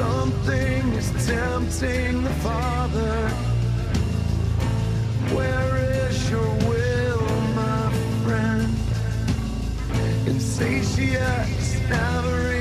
Something is tempting the Father. Where is your will, my friend? Insatiate, never.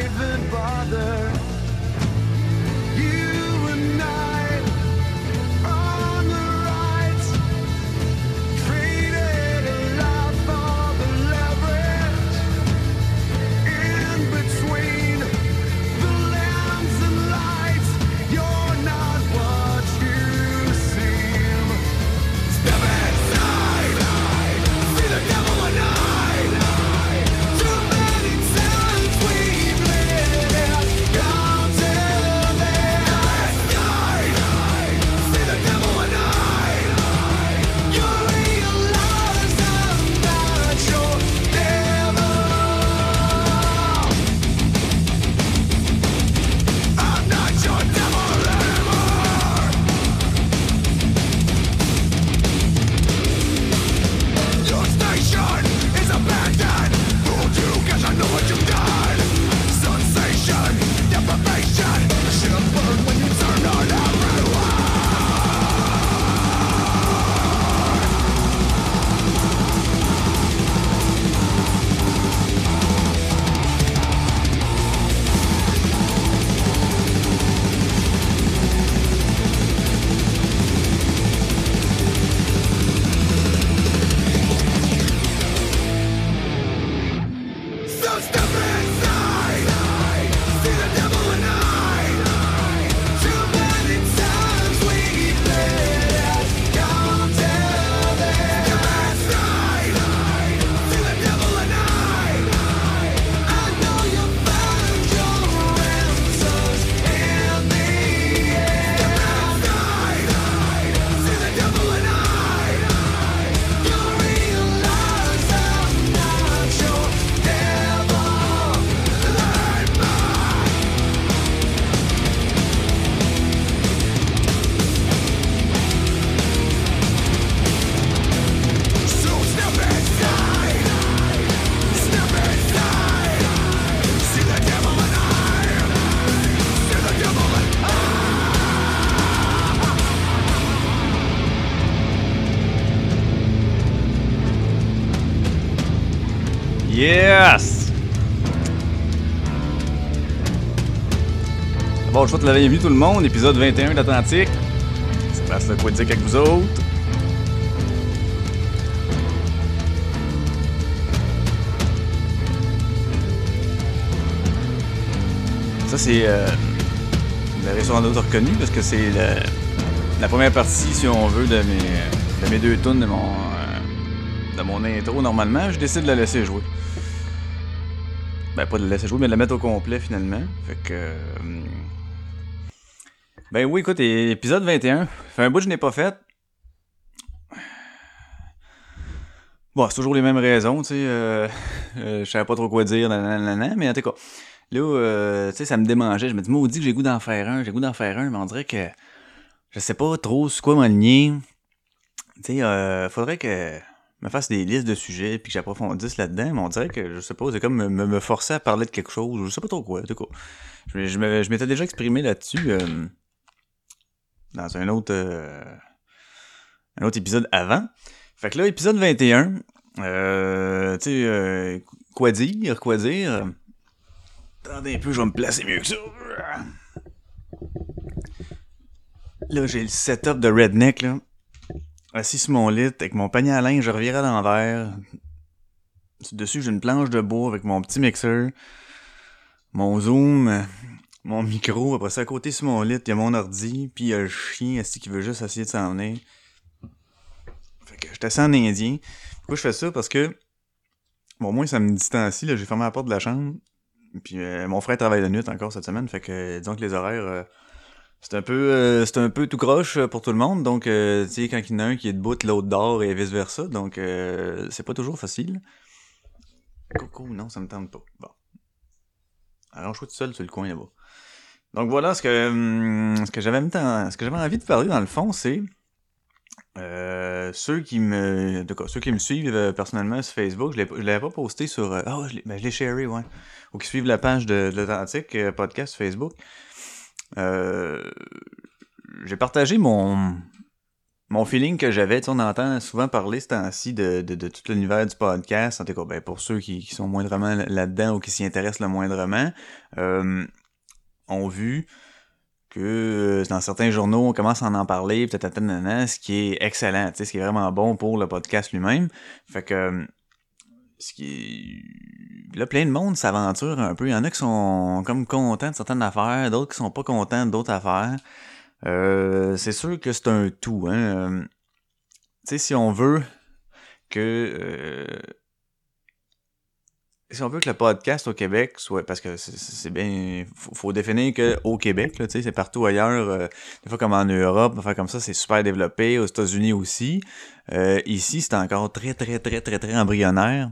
Bon, je souhaite la bienvenue tout le monde, épisode 21 d'Atlantique. Ça passe le quoi dire avec vous autres. Ça, c'est. Euh, vous l'avez sûrement d'autres reconnu parce que c'est la première partie, si on veut, de mes, de mes deux tunes de mon, euh, de mon intro. Normalement, je décide de la laisser jouer. Ben, pas de la laisser jouer, mais de la mettre au complet finalement. Fait que. Ben oui, écoute, épisode 21. Fait un bout que je n'ai pas fait. Bon, c'est toujours les mêmes raisons, tu sais. Euh, euh, je savais pas trop quoi dire, nanana, mais en tout cas. Là, euh, tu sais, ça me démangeait. Je me dis, maudit que j'ai goût d'en faire un, j'ai goût d'en faire un, mais on dirait que je sais pas trop sur quoi m'aligner. Tu sais, euh, faudrait que je me fasse des listes de sujets puis que j'approfondisse là-dedans, mais on dirait que, je sais pas, c'est comme me, me- forcer à parler de quelque chose, je sais pas trop quoi, en tout cas. Je, je m'étais déjà exprimé là-dessus euh, dans un autre, euh, un autre épisode avant. Fait que là, épisode 21, euh, tu sais, euh, quoi dire, quoi dire... Attendez un peu, je vais me placer mieux que ça. Là, j'ai le setup de redneck, là. Assis sur mon lit, avec mon panier à linge, je reviens à l'envers. Dessus, j'ai une planche de bois avec mon petit mixeur, mon zoom, mon micro. Après ça, à côté sur mon lit, il y a mon ordi, puis il y a le chien assis qui veut juste essayer de s'en venir? Fait que je assis en indien. Pourquoi je fais ça? Parce que, bon, moi, ça me distancie, là. J'ai fermé la porte de la chambre. Puis euh, mon frère travaille de nuit encore cette semaine, fait que disons que les horaires euh, c'est un peu euh, c'est un peu tout croche pour tout le monde. Donc tu sais quand il y en a un qui est debout, l'autre dort et vice versa. Donc euh, c'est pas toujours facile. Coucou, non, ça me tente pas. Bon. Alors je suis tout seul sur le coin là-bas. Donc voilà ce que hum, ce que j'avais ce que j'avais envie de parler dans le fond, c'est euh, ceux qui me tout cas, ceux qui me suivent euh, personnellement sur Facebook, je je l'avais pas posté sur euh, ouais, je l'ai ben, sharé ouais ou qui suivent la page de, de l'Atlantique euh, podcast Facebook. Euh, j'ai partagé mon mon feeling que j'avais, on entend souvent parler ce temps-ci de, de, de tout l'univers du podcast, en tout cas, ben, pour ceux qui, sont moindrement là-dedans ou qui s'y intéressent le moindrement, ont vu que euh, dans certains journaux, on commence à en parler, peut-être ce qui est excellent, ce qui est vraiment bon pour le podcast lui-même. Fait que ce qui là plein de monde s'aventure un peu il y en a qui sont comme contents de certaines affaires d'autres qui sont pas contents d'autres affaires euh, c'est sûr que c'est un tout. Hein. Euh, si on veut que euh, si on veut que le podcast au Québec soit parce que c'est bien faut, faut, définir que au Québec tu sais, c'est partout ailleurs des fois comme en Europe enfin comme ça c'est super développé aux États-Unis aussi. Ici c'est encore très très très très très embryonnaire.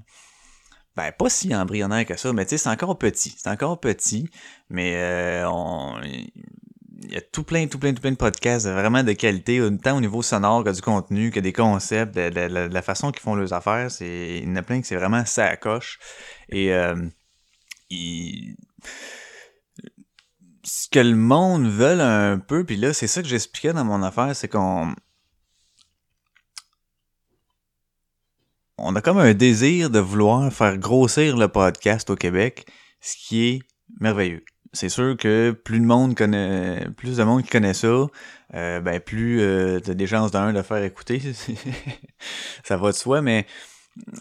Ben pas si embryonnaire que ça mais tu sais c'est encore petit c'est encore petit mais on il y a tout plein, tout plein, tout plein de podcasts vraiment de qualité, tant au niveau sonore que du contenu, que des concepts, la façon qu'ils font leurs affaires. C'est, il y en a plein que c'est vraiment ça coche. Et euh, ce que le monde veut un peu, puis là, c'est ça que j'expliquais dans mon affaire, c'est qu'on on a comme un désir de vouloir faire grossir le podcast au Québec, ce qui est merveilleux c'est sûr que plus de monde connaît, plus de monde qui connaît ça, euh, ben plus euh, t'as des chances d'un de faire écouter. ça va de soi, mais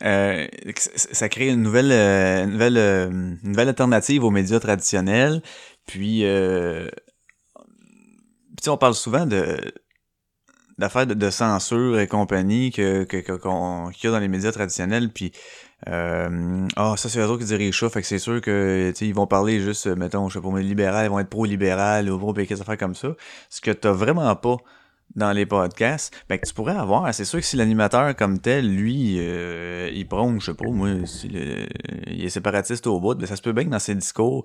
euh, ça crée une nouvelle, une nouvelle, nouvelle alternative aux médias traditionnels. Puis, puis on parle souvent de d'affaires de, censure et compagnie que qu'il y a dans les médias traditionnels. Puis euh, ah, ça, c'est eux autres qui dirigent ça, fait que c'est sûr que, ils vont parler juste, mettons, je sais pas, mais libéral, ils vont être pro-libéral ou pro-péquiste, affaires comme ça. Ce que t'as vraiment pas dans les podcasts, ben, que tu pourrais avoir. C'est sûr que si l'animateur comme tel, lui, euh, il prône, je sais pas, moi, il est séparatiste au bout, ben, ça se peut bien que dans ses discours,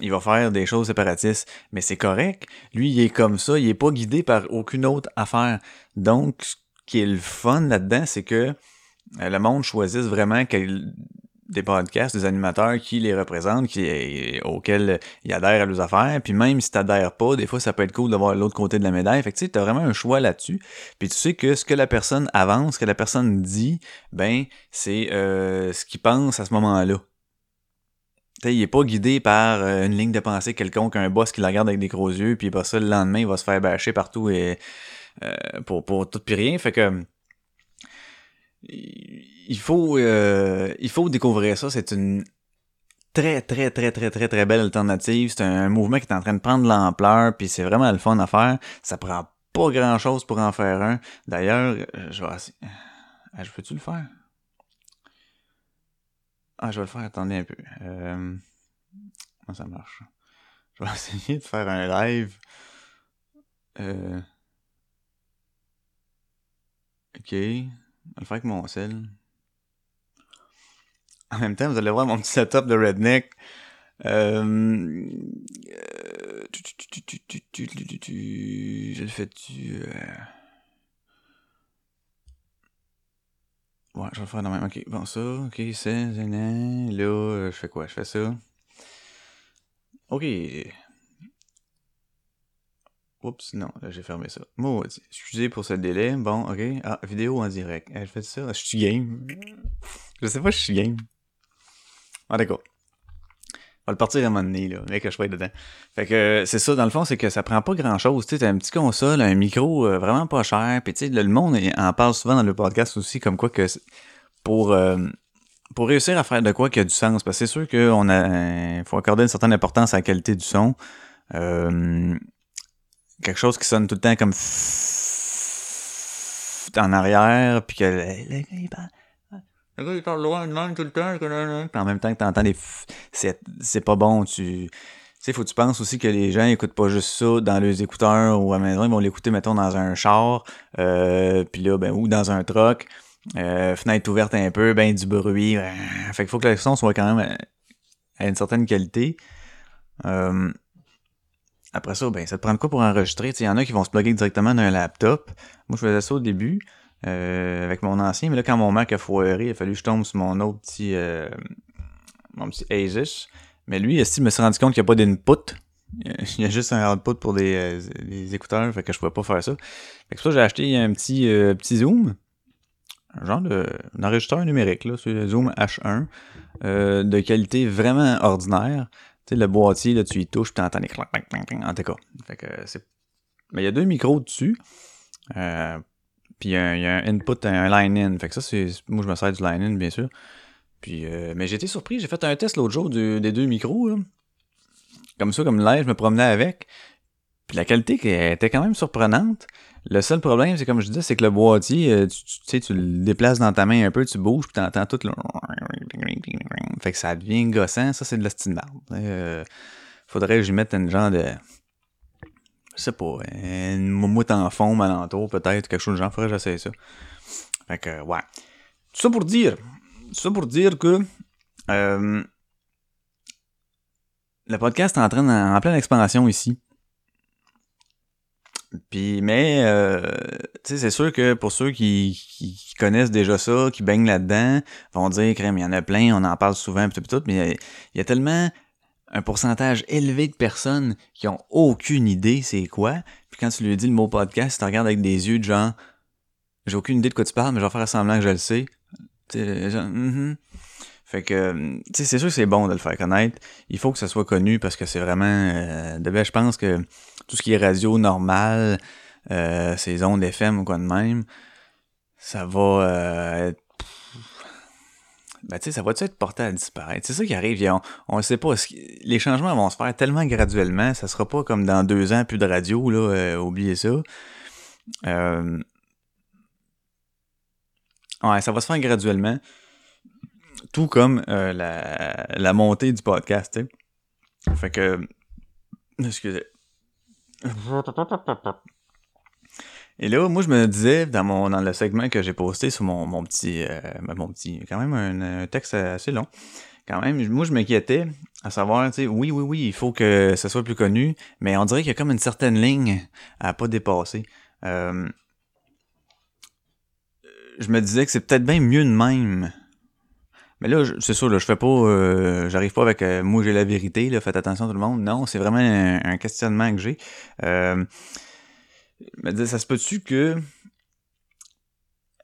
il va faire des choses séparatistes, mais c'est correct. Lui, il est comme ça, il est pas guidé par aucune autre affaire. Donc, ce qui est le fun là-dedans, c'est que euh, le monde choisisse vraiment des podcasts, des animateurs qui les représentent, qui, auxquels ils adhèrent à leurs affaires. Puis même si t'adhères pas, des fois, ça peut être cool d'avoir l'autre côté de la médaille. Fait que tu sais, t'as vraiment un choix là-dessus. Puis tu sais que ce que la personne avance, ce que la personne dit, ben, c'est euh, ce qu'il pense à ce moment-là. T'sais, il est pas guidé par euh, une ligne de pensée quelconque, un boss qui la regarde avec des gros yeux, puis pas ça, le lendemain, il va se faire bâcher partout et pour, pour tout puis rien. Fait que il faut, euh, il faut découvrir ça. C'est une très, très, très, très, très, très belle alternative. C'est un, mouvement qui est en train de prendre l'ampleur, puis c'est vraiment le fun à faire. Ça prend pas grand-chose pour en faire un. D'ailleurs, euh, je vais. Ah, je peux-tu le faire? Ah, je vais le faire, attendez un peu. Euh... Comment ça marche? Je vais essayer de faire un live. Euh... Ok le faire avec mon sel. En même temps, vous allez voir mon petit setup de redneck. Euh... Je le fais tu. Ouais, je vais le faire dans même. Ok, bon, ça, ok, c'est, là, je fais quoi? Je fais ça. Ok. Oups, non, j'ai fermé ça. Maudit. Excusez pour ce délai. Bon, ok. Ah, vidéo en direct. je fais ça. Je suis game. Je sais pas, je suis game. Ah, d'accord. On va le partir à un moment donné, là, mais que je sois dedans. Fait que c'est ça, dans le fond, c'est que ça prend pas grand chose. Tu sais, un petit console, un micro euh, vraiment pas cher. Puis tu sais, le monde en parle souvent dans le podcast aussi, comme quoi que pour. Euh, pour réussir à faire de quoi qui a du sens, parce que c'est sûr qu'on a, faut accorder une certaine importance à la qualité du son. Euh, quelque chose qui sonne tout le temps comme en arrière, puis que le, gars, il parle. Il loin de même tout le temps. En même temps que t'entends des... C'est pas bon, tu... Tu sais, faut que tu penses aussi que les gens écoutent pas juste ça dans leurs écouteurs ou à la maison, ils vont l'écouter, mettons, dans un char, euh, puis là, ben, ou dans un truck, euh, fenêtre ouverte un peu, ben du bruit. Euh, fait qu'il faut que le son soit quand même à, une certaine qualité. Euh, après ça, ben, ça te prend quoi pour enregistrer? Il y en a qui vont se plugger directement dans un laptop. Moi, je faisais ça au début euh, avec mon ancien, mais là, quand mon Mac a foiré, il a fallu que je tombe sur mon autre petit, euh, mon petit Asus. Mais lui, il me s'est rendu compte qu'il n'y a pas d'input? Il y a juste un output pour des, euh, des écouteurs, fait que je pouvais pas faire ça. Fait que pour ça, j'ai acheté un petit, euh, petit zoom. Un genre de, un enregistreur numérique, là. C'est le Zoom H1. euh, de qualité vraiment ordinaire. Le boîtier, là, tu y touches, puis t'entends des clank, clank, clank, clank, en tout cas. Fait que c'est... Mais il y a deux micros dessus. Euh, puis il y, a un- input, un line-in. Fait que ça, c'est... Moi, je me sers du line-in, bien sûr. Puis, euh, mais été surpris. J'ai fait un test l'autre jour des deux micros. Comme ça, comme live, je me promenais avec. Puis la qualité était quand même surprenante. Le seul problème, c'est comme je disais, c'est que le boîtier, euh, tu, tu- sais, tu le déplaces dans ta main un peu, tu bouges, puis t'entends tout le... Fait que ça devient gossant. Ça, c'est de la style. Euh, faudrait que j'y mette une genre de... Je sais pas, une moumoute en fond, alentour, peut-être, quelque chose de genre. Faudrait que j'essaie ça. Fait que, ouais. Tout ça pour dire... Tout ça pour dire que... euh, le podcast est en train de- en pleine expansion ici. Puis, mais, euh, tu sais, c'est sûr que pour ceux qui, connaissent déjà ça, qui baignent là-dedans, vont dire, crème, il y en a plein, on en parle souvent, pis tout, pis tout, mais il y a- tellement un pourcentage élevé de personnes qui ont aucune idée c'est quoi. Puis quand tu lui dis le mot podcast, tu regardes avec des yeux de genre, j'ai aucune idée de quoi tu parles, mais je vais faire semblant que je le sais. Genre, Mhm. Fait que, sais, c'est sûr que c'est bon de le faire connaître. Il faut que ça soit connu parce que c'est vraiment, euh, je pense que tout ce qui est radio normal, euh, ces ondes FM ou quoi de même, ça va euh, être... Ben, tu sais, ça va-tu être porté à disparaître? C'est ça qui arrive. On, ne sait pas. Les changements vont se faire tellement graduellement. Ça sera pas comme dans deux ans, plus de radio, là. oubliez ça. Ouais, ça va se faire graduellement. Tout comme euh, la, montée du podcast, tu. Fait que... Excusez. Et là, moi, je me disais, dans mon dans le segment que j'ai posté sur mon, mon petit... euh, ben, mon petit... Quand même un, un texte assez long. Quand même, moi, je m'inquiétais à savoir, tu sais, oui, oui, oui, il faut que ça soit plus connu, mais on dirait qu'il y a comme une certaine ligne à pas dépasser. Euh, je me disais que c'est peut-être bien mieux de même. Mais là, c'est sûr, là, je fais pas, euh, j'arrive pas avec euh, moi j'ai la vérité, là, faites attention tout le monde. Non, c'est vraiment un, questionnement que j'ai. Euh, ça se peut-tu que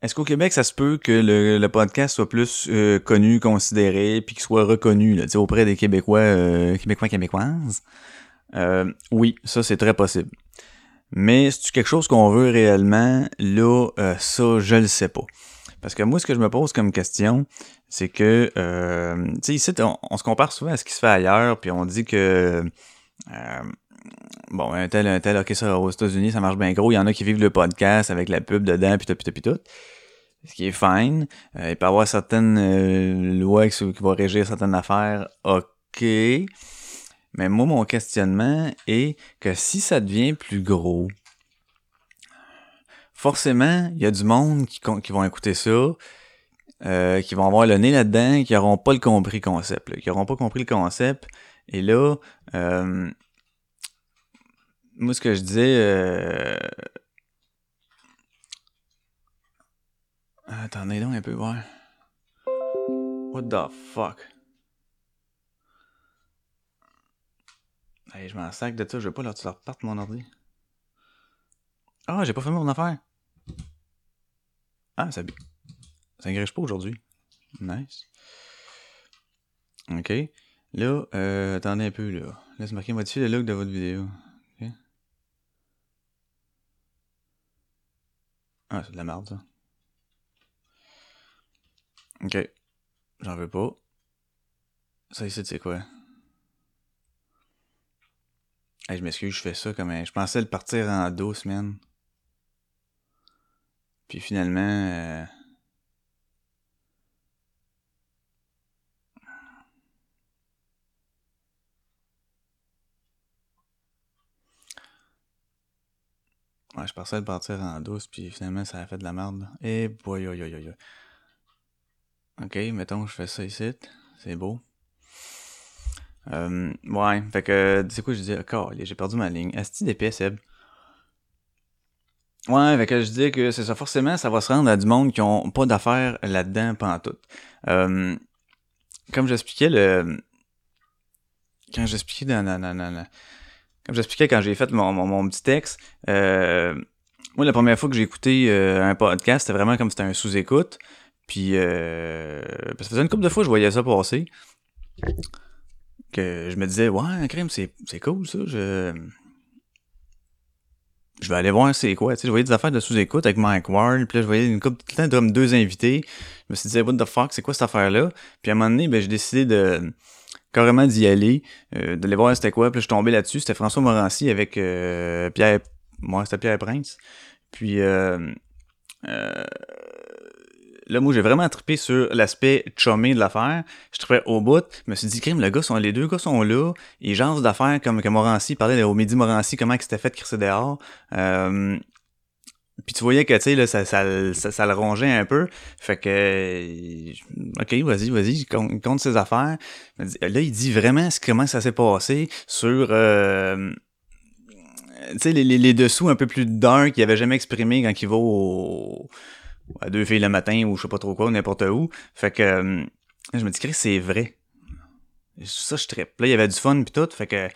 est-ce qu'au Québec, ça se peut que le, podcast soit plus connu, considéré, puis qu'il soit reconnu là, auprès des Québécois, Québécois, Québécoises? Oui, ça c'est très possible. Mais c'est quelque chose qu'on veut réellement, là, ça, je le sais pas. Parce que moi, ce que je me pose comme question, c'est que, euh, tu sais, ici, on, se compare souvent à ce qui se fait ailleurs, puis on dit que, euh, bon, un tel, un tel, ok, ça, aux États-Unis, ça marche bien gros. Il y en a qui vivent le podcast avec la pub dedans, puis tout, puis tout, puis tout. Ce qui est fine. Euh, il peut y avoir certaines lois qui, vont régir certaines affaires, ok. Mais moi, mon questionnement est que si ça devient plus gros, forcément, il y a du monde qui, qui vont écouter ça, euh, qui vont avoir le nez là-dedans, qui n'auront pas le compris concept, là, qui n'auront pas compris le concept. Et là, euh, moi, ce que je disais... Euh... Attendez donc un peu, voir. What the fuck? Hey, je m'en sac de ça, je veux pas leur, leur parte mon ordi. Ah, j'ai pas fait mon affaire. Ah, ça, ça griche pas aujourd'hui. Nice. Ok. Là, euh, attendez un peu, là. Laisse marquer modifier le look de votre vidéo. Ok. Ah, c'est de la merde, ça. Ok. J'en veux pas. Ça ici, c'est quoi? Hey, je m'excuse, je fais ça comme un... Je pensais le partir en douce, man. Puis finalement... euh, Je pensais le partir en douce, puis finalement, ça a fait de la merde. Et boy, yo, yo, yo, yo. Ok, mettons que je fais ça ici. C'est beau. Euh, ouais, fait que, c'est quoi je disais? Oh, j'ai perdu ma ligne. Asti d'épais, Seb. Ouais, fait que je disais que c'est ça, forcément, ça va se rendre à du monde qui ont pas d'affaires là-dedans, pantoute. Euh, comme j'expliquais le... Quand j'expliquais dans, dans, dans, dans, comme j'expliquais quand j'ai fait mon, mon, petit texte, euh, moi, la première fois que j'ai écouté euh, un podcast, c'était vraiment comme c'était un sous-écoute. Puis, euh, ça faisait une couple de fois que je voyais ça passer. Que je me disais, ouais, crème, c'est, c'est cool ça. Je, je vais aller voir c'est quoi. Tu je voyais des affaires de sous-écoute avec Mike Ward. Puis là, je voyais une couple de temps comme deux invités. Je me suis dit, what the fuck, c'est quoi cette affaire-là? Puis à un moment donné, ben, j'ai décidé de carrément d'y aller, euh, d'aller voir c'était quoi. Puis je suis tombé là-dessus. C'était François Morancy avec euh, Pierre. Moi, c'était Pierre Prince. Puis euh, euh, là, moi, j'ai vraiment trippé sur l'aspect chumé de l'affaire. Je trippais au bout. Je me suis dit, crime, le gars sont, les deux gars sont là. Ils jasent d'affaires comme que Morancy parlait au midi Morancy, comment que c'était fait crisser dehors. Euh, puis tu voyais que, tu sais, là, ça, ça, ça, le rongeait un peu. Fait que, euh, OK, vas-y, vas-y, compte, compte ses affaires. Là, il dit vraiment comment ça s'est passé sur... Euh, tu sais, les, les, dessous un peu plus dark qu'il avait jamais exprimé quand il va au, à deux filles le matin ou je sais pas trop quoi, n'importe où. Fait que euh, je me dis, Chris, c'est vrai. Ça, je trippe. Là, il y avait du fun pis tout. Fait que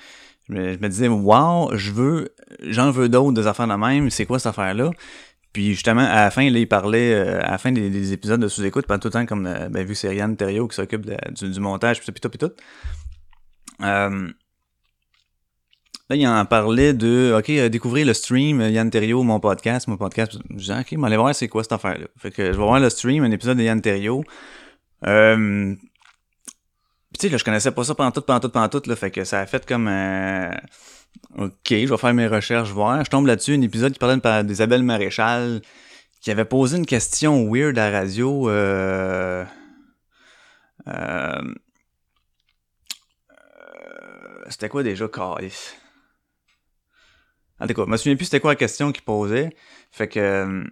je me, disais, wow, je veux, j'en veux d'autres des affaires de même. C'est quoi cette affaire-là? Puis justement, à la fin, là, il parlait, euh, à la fin des, des épisodes de sous-écoute, pendant tout le temps, comme, euh, ben, vu que c'est Rianne Thériault qui s'occupe du, montage, pis tout, pis tout, tout. Euh, Là, il en parlait de, OK, découvrir le stream, Yann Terrio, mon podcast, mon podcast. Je disais, OK, mais allez voir c'est quoi cette affaire-là? Fait que je vais voir le stream, un épisode de Yann Terrio. Euh, tu sais, là, je connaissais pas ça pendant tout, pendant tout, pendant tout, là. Fait que ça a fait comme, euh... OK, je vais faire mes recherches, voir. Je tombe là-dessus, un épisode qui parlait d'Isabelle Maréchal, qui avait posé une question weird à la radio, euh... Euh... C'était quoi déjà, Calis? En tout cas, je me souviens plus c'était quoi la question qu'il posait. Fait que euh,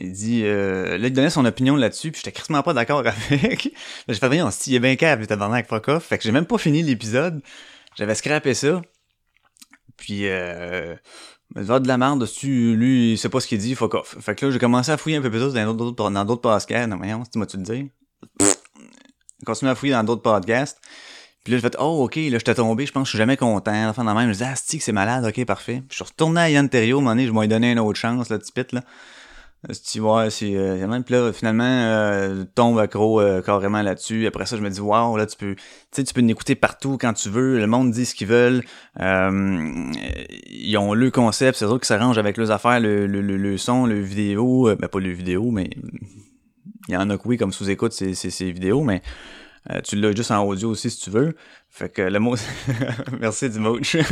il dit euh, là il donnait son opinion là-dessus, puis j'étais crissement pas d'accord avec. j'ai fait rien, il est bien câble, t'as avec fuck off. Fait que j'ai même pas fini l'épisode. J'avais scrappé ça. Puis euh mais de la merde dessus, lui, il sait pas ce qu'il dit, fuck off. Fait que là, j'ai commencé à fouiller un peu plus dans d'autres dans d'autres podcasts. Non, voyons, tu m'as-tu le dire? Continué à fouiller dans d'autres podcasts. Puis là, j'ai fait, oh, ok, là, j'étais tombé, je pense que je suis jamais content. Enfin, dans même, je me disais, ah, c'est malade, ok, parfait. Puis je suis retourné à Yann Terrio, à un moment donné, je m'ai donné une autre chance, là, petit là. Si tu vois, c'est, euh, puis là, finalement, euh, tombe accro euh, carrément là-dessus. Après ça, je me dis, wow, là, tu peux, tu sais, tu peux l'écouter partout quand tu veux. Le monde dit ce qu'ils veulent. Euh, ils ont le concept, c'est eux qui s'arrangent avec leurs affaires, le, le, le, le son, le vidéo, euh, ben pas le vidéo, mais il y en a que oui, comme sous-écoute, c'est, c'est, c'est vidéo, mais euh, tu l'as juste en audio aussi si tu veux. Fait que le mot. Merci du moach.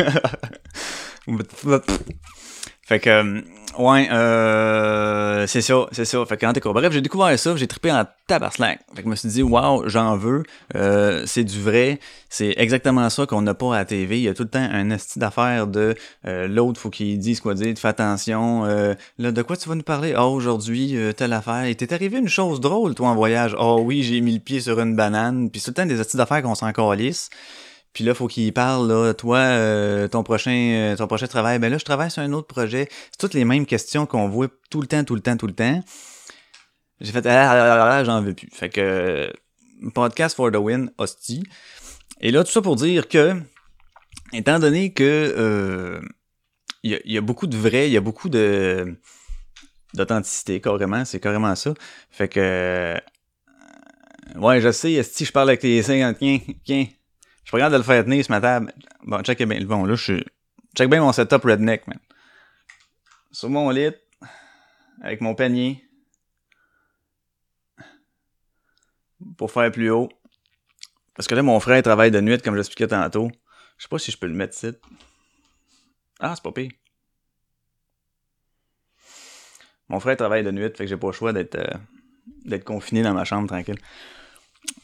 fait que Ouais, euh, c'est ça, c'est ça. Fait qu'en tout bref, j'ai découvert ça, j'ai trippé en tabarnak. Fait que je me suis dit, wow, j'en veux, euh, c'est du vrai, c'est exactement ça qu'on n'a pas à la TV. Il y a tout le temps un esti d'affaires de euh, l'autre, faut qu'il dise quoi dire, fais attention. Euh, là, de quoi tu vas nous parler? Ah, oh, aujourd'hui, euh, telle affaire. Il t'est arrivé une chose drôle, toi, en voyage. Ah oh, oui, j'ai mis le pied sur une banane. Puis c'est tout le temps des esti d'affaires qu'on s'en calisse. Puis là, faut qu'il parle, là, toi, euh, ton prochain euh, ton prochain travail, ben là, je travaille sur un autre projet. C'est toutes les mêmes questions qu'on voit tout le temps, tout le temps, tout le temps. J'ai fait, ah, ah, ah, j'en veux plus. Fait que, podcast for the win, hostie. Et là, tout ça pour dire que, étant donné que, euh, il y, a, beaucoup de vrai, il y a beaucoup de, d'authenticité, carrément, c'est carrément ça. Fait que, ouais, je sais, si je parle avec les 50, tiens, tiens, je regarde de le faire tenir ce matin. Bon, check bien. Bon, là, je suis. Check bien mon setup redneck, man. Sur mon lit, avec mon panier. Pour faire plus haut. Parce que là, mon frère travaille de nuit, comme j'expliquais tantôt. Je sais pas si je peux le mettre ici. Ah, c'est pas pire. Mon frère travaille de nuit, fait que j'ai pas le choix d'être euh, d'être confiné dans ma chambre tranquille.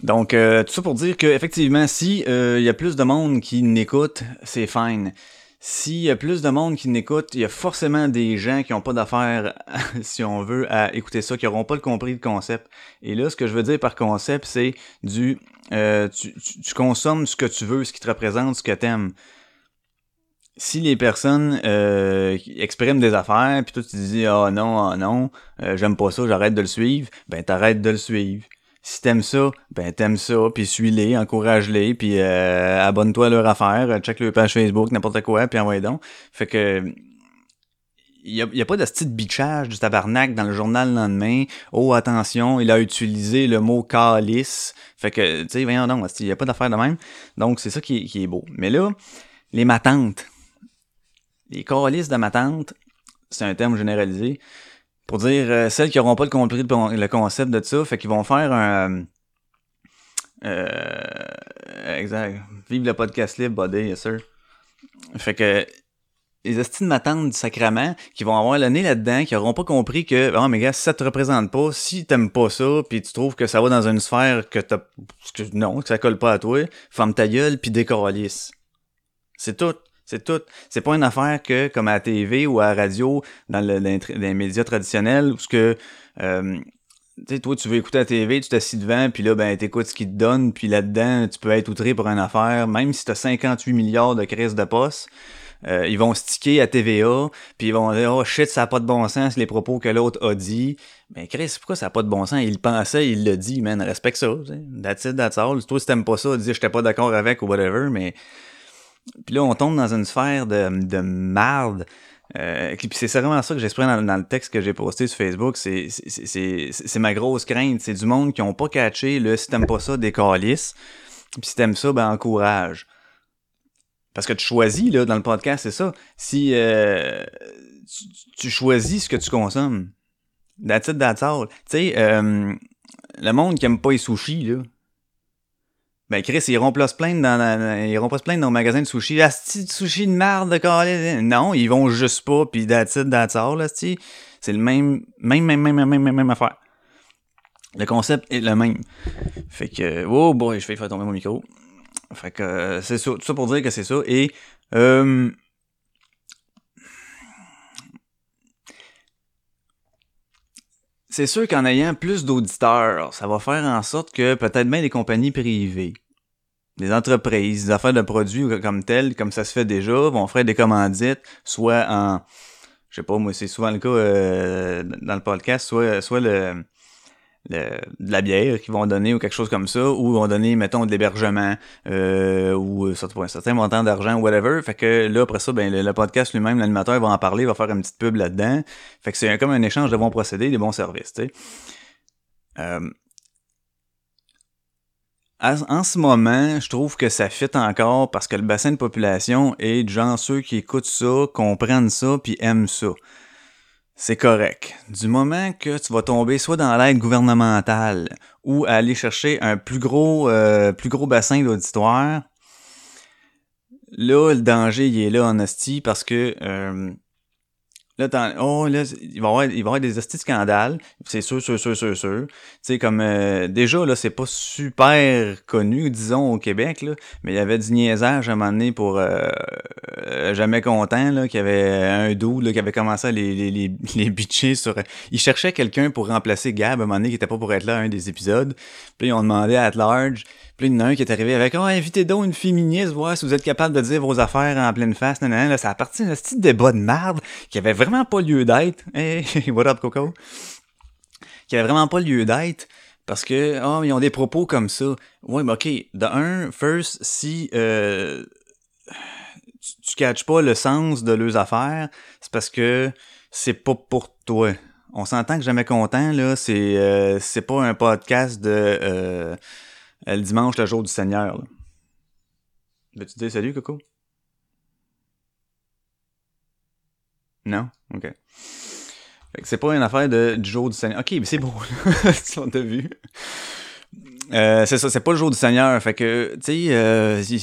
Donc, euh, tout ça pour dire que effectivement, si il euh, y a plus de monde qui n'écoute, c'est fine. S'il y a plus de monde qui n'écoute, il y a forcément des gens qui n'ont pas d'affaires, si on veut, à écouter ça, qui n'auront pas le compris le concept. Et là, ce que je veux dire par concept, c'est du euh, tu, consommes ce que tu veux, ce qui te représente, ce que t'aimes. Si les personnes expriment des affaires, puis toi tu dis ah oh non, ah oh non, j'aime pas ça, j'arrête de le suivre, ben t'arrêtes de le suivre Si t'aimes ça, ben t'aimes ça, puis suis-les, encourage-les, puis euh, abonne-toi à leur affaire, euh, check leur page Facebook, n'importe quoi, puis envoie donc. Fait que il y a, y a, pas de style bitchage du tabarnak dans le journal le lendemain. Oh, attention, il a utilisé le mot calice. Fait que, tu sais, voyons donc, il y a pas d'affaire de même. Donc, c'est ça qui, qui, est beau. Mais là, les matantes. Les calices de matantes, c'est un terme généralisé. Pour dire euh, celles qui n'auront pas compris le, concept de ça, fait qu'ils vont faire un... Euh, exact. Vive le podcast libre, buddy, yes sir. Fait que les estimes m'attendent du sacrement qui vont avoir le nez là-dedans, qui auront pas compris que, oh, mais gars, si ça te représente pas, si t'aimes pas ça, puis tu trouves que ça va dans une sphère que t'as, non, que ça colle pas à toi, ferme ta gueule puis décoralisse. C'est tout. C'est tout. C'est pas une affaire que, comme à la TV ou à la radio, dans le, les médias traditionnels, où ce que, euh, tu sais, toi, tu veux écouter la TV, tu t'assis devant, puis là, ben, t'écoutes ce qu'ils te donnent, puis là-dedans, tu peux être outré pour une affaire, même si t'as 58 milliards de crises de poste. Euh, ils vont sticker à TVA, puis ils vont dire oh shit ça a pas de bon sens les propos que l'autre a dit. Mais Chris, pourquoi ça a pas de bon sens? Il pensait, il l'a dit, man, respecte ça. T'sais. That's it, that's all. Toi si t'aimes pas ça, dis j'étais pas d'accord avec ou whatever, mais puis là on tombe dans une sphère de de marde. Euh, c'est vraiment ça que j'exprime dans, le texte que j'ai posté sur Facebook, c'est ma grosse crainte, c'est du monde qui ont pas catché le si t'aimes pas ça des calices, puis si t'aimes ça ben encourage. Parce que tu choisis, là, dans le podcast, c'est ça. Si euh, tu, tu, choisis ce que tu consommes. That's it, that's all. Tu sais, euh, le monde qui aime pas les sushis, là. Ben, Chris, ils iront pas dans, ils iront pas se plaindre dans le magasin de sushis. Asti de sushi de merde de. Non, ils vont juste pas, pis that's it, that's all, là, C'est le même, même, même, même, même, même, même affaire. Le concept est le même. Fait que, oh boy, je vais faire tomber mon micro. Fait que euh, c'est ça, tout ça pour dire que c'est ça. Et euh, c'est sûr qu'en ayant plus d'auditeurs, ça va faire en sorte que peut-être même les compagnies privées, des entreprises, des affaires de produits comme telles, comme ça se fait déjà, vont faire des commandites, soit en, je sais pas, moi c'est souvent le cas euh, dans le podcast, soit, soit le de la bière qu'ils vont donner ou quelque chose comme ça, ou ils vont donner, mettons, de l'hébergement, euh, ou surtout un certain montant d'argent, whatever. Fait que là, après ça, ben, le, podcast lui-même, l'animateur va en parler, va faire une petite pub là-dedans. Fait que c'est comme un échange de bons procédés, des bons services. Euh, en ce moment, je trouve que ça fit encore parce que le bassin de population est de gens ceux qui écoutent ça, comprennent ça, puis aiment ça c'est correct. Du moment que tu vas tomber soit dans l'aide gouvernementale ou aller chercher un plus gros, euh, plus gros bassin d'auditoire, là, le danger, il est là en hostie parce que euh, Là, oh, là, il va y avoir, y des hosties scandales. C'est sûr, sûr, sûr, sûr, sûr. Tu sais, comme, euh, déjà, là, c'est pas super connu, disons, au Québec, là, mais il y avait du niaisage à un moment donné pour euh, euh Jamais Content, là, qui avait un doux, là, qui avait commencé à les, les, les, les bitcher sur... Il cherchait quelqu'un pour remplacer Gab, à un moment donné, qui était pas pour être là à un des épisodes. Puis ils ont demandé à large puis il a un qui est arrivé avec Oh, invitez donc une féministe, voir si vous êtes capable de dire vos affaires en pleine face. Non, non, là, ça a parti d'un petit débat de merde qui avait vraiment pas lieu d'être. Hey, what up, Coco? Qui avait vraiment pas lieu d'être. Parce que, oh, ils ont des propos comme ça. Ouais, mais ok, de un, first, si euh, tu, tu catches pas le sens de leurs affaires, c'est parce que c'est pas pour toi. On s'entend que jamais content, là, c'est euh, c'est pas un podcast de euh, le dimanche, le jour du Seigneur. Veux-tu dire salut, Coco? Non? Ok. C'est pas une affaire de, du jour du Seigneur. Ok, mais c'est beau, si on t'a vu. Euh, c'est ça, c'est pas le jour du Seigneur. Fait que, tu sais, euh, si,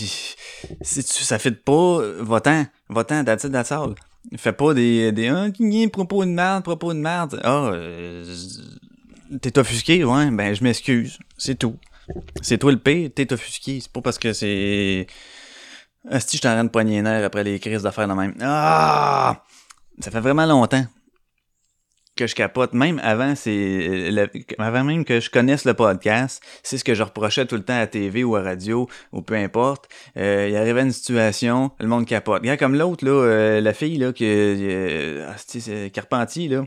tu, ça fait pas, va-t'en, va-t'en, that's it, that's all. Fais pas des, des, ah, propos de merde, propos de merde. Ah, euh, t'es offusqué, ouais, ben, je m'excuse. C'est tout. C'est toi le P, t'es offusqué. C'est pas parce que c'est. Asti, je t'en train de poigner nerfs après les crises d'affaires de même. Ah! Ça fait vraiment longtemps que je capote. Même avant, c'est. Avant même que je connaisse le podcast, c'est ce que je reprochais tout le temps à TV ou à radio, ou peu importe. Euh, il arrivait une situation, le monde capote. Regarde comme l'autre, là, euh, la fille, là, qui. Euh, c'est Carpentier, là.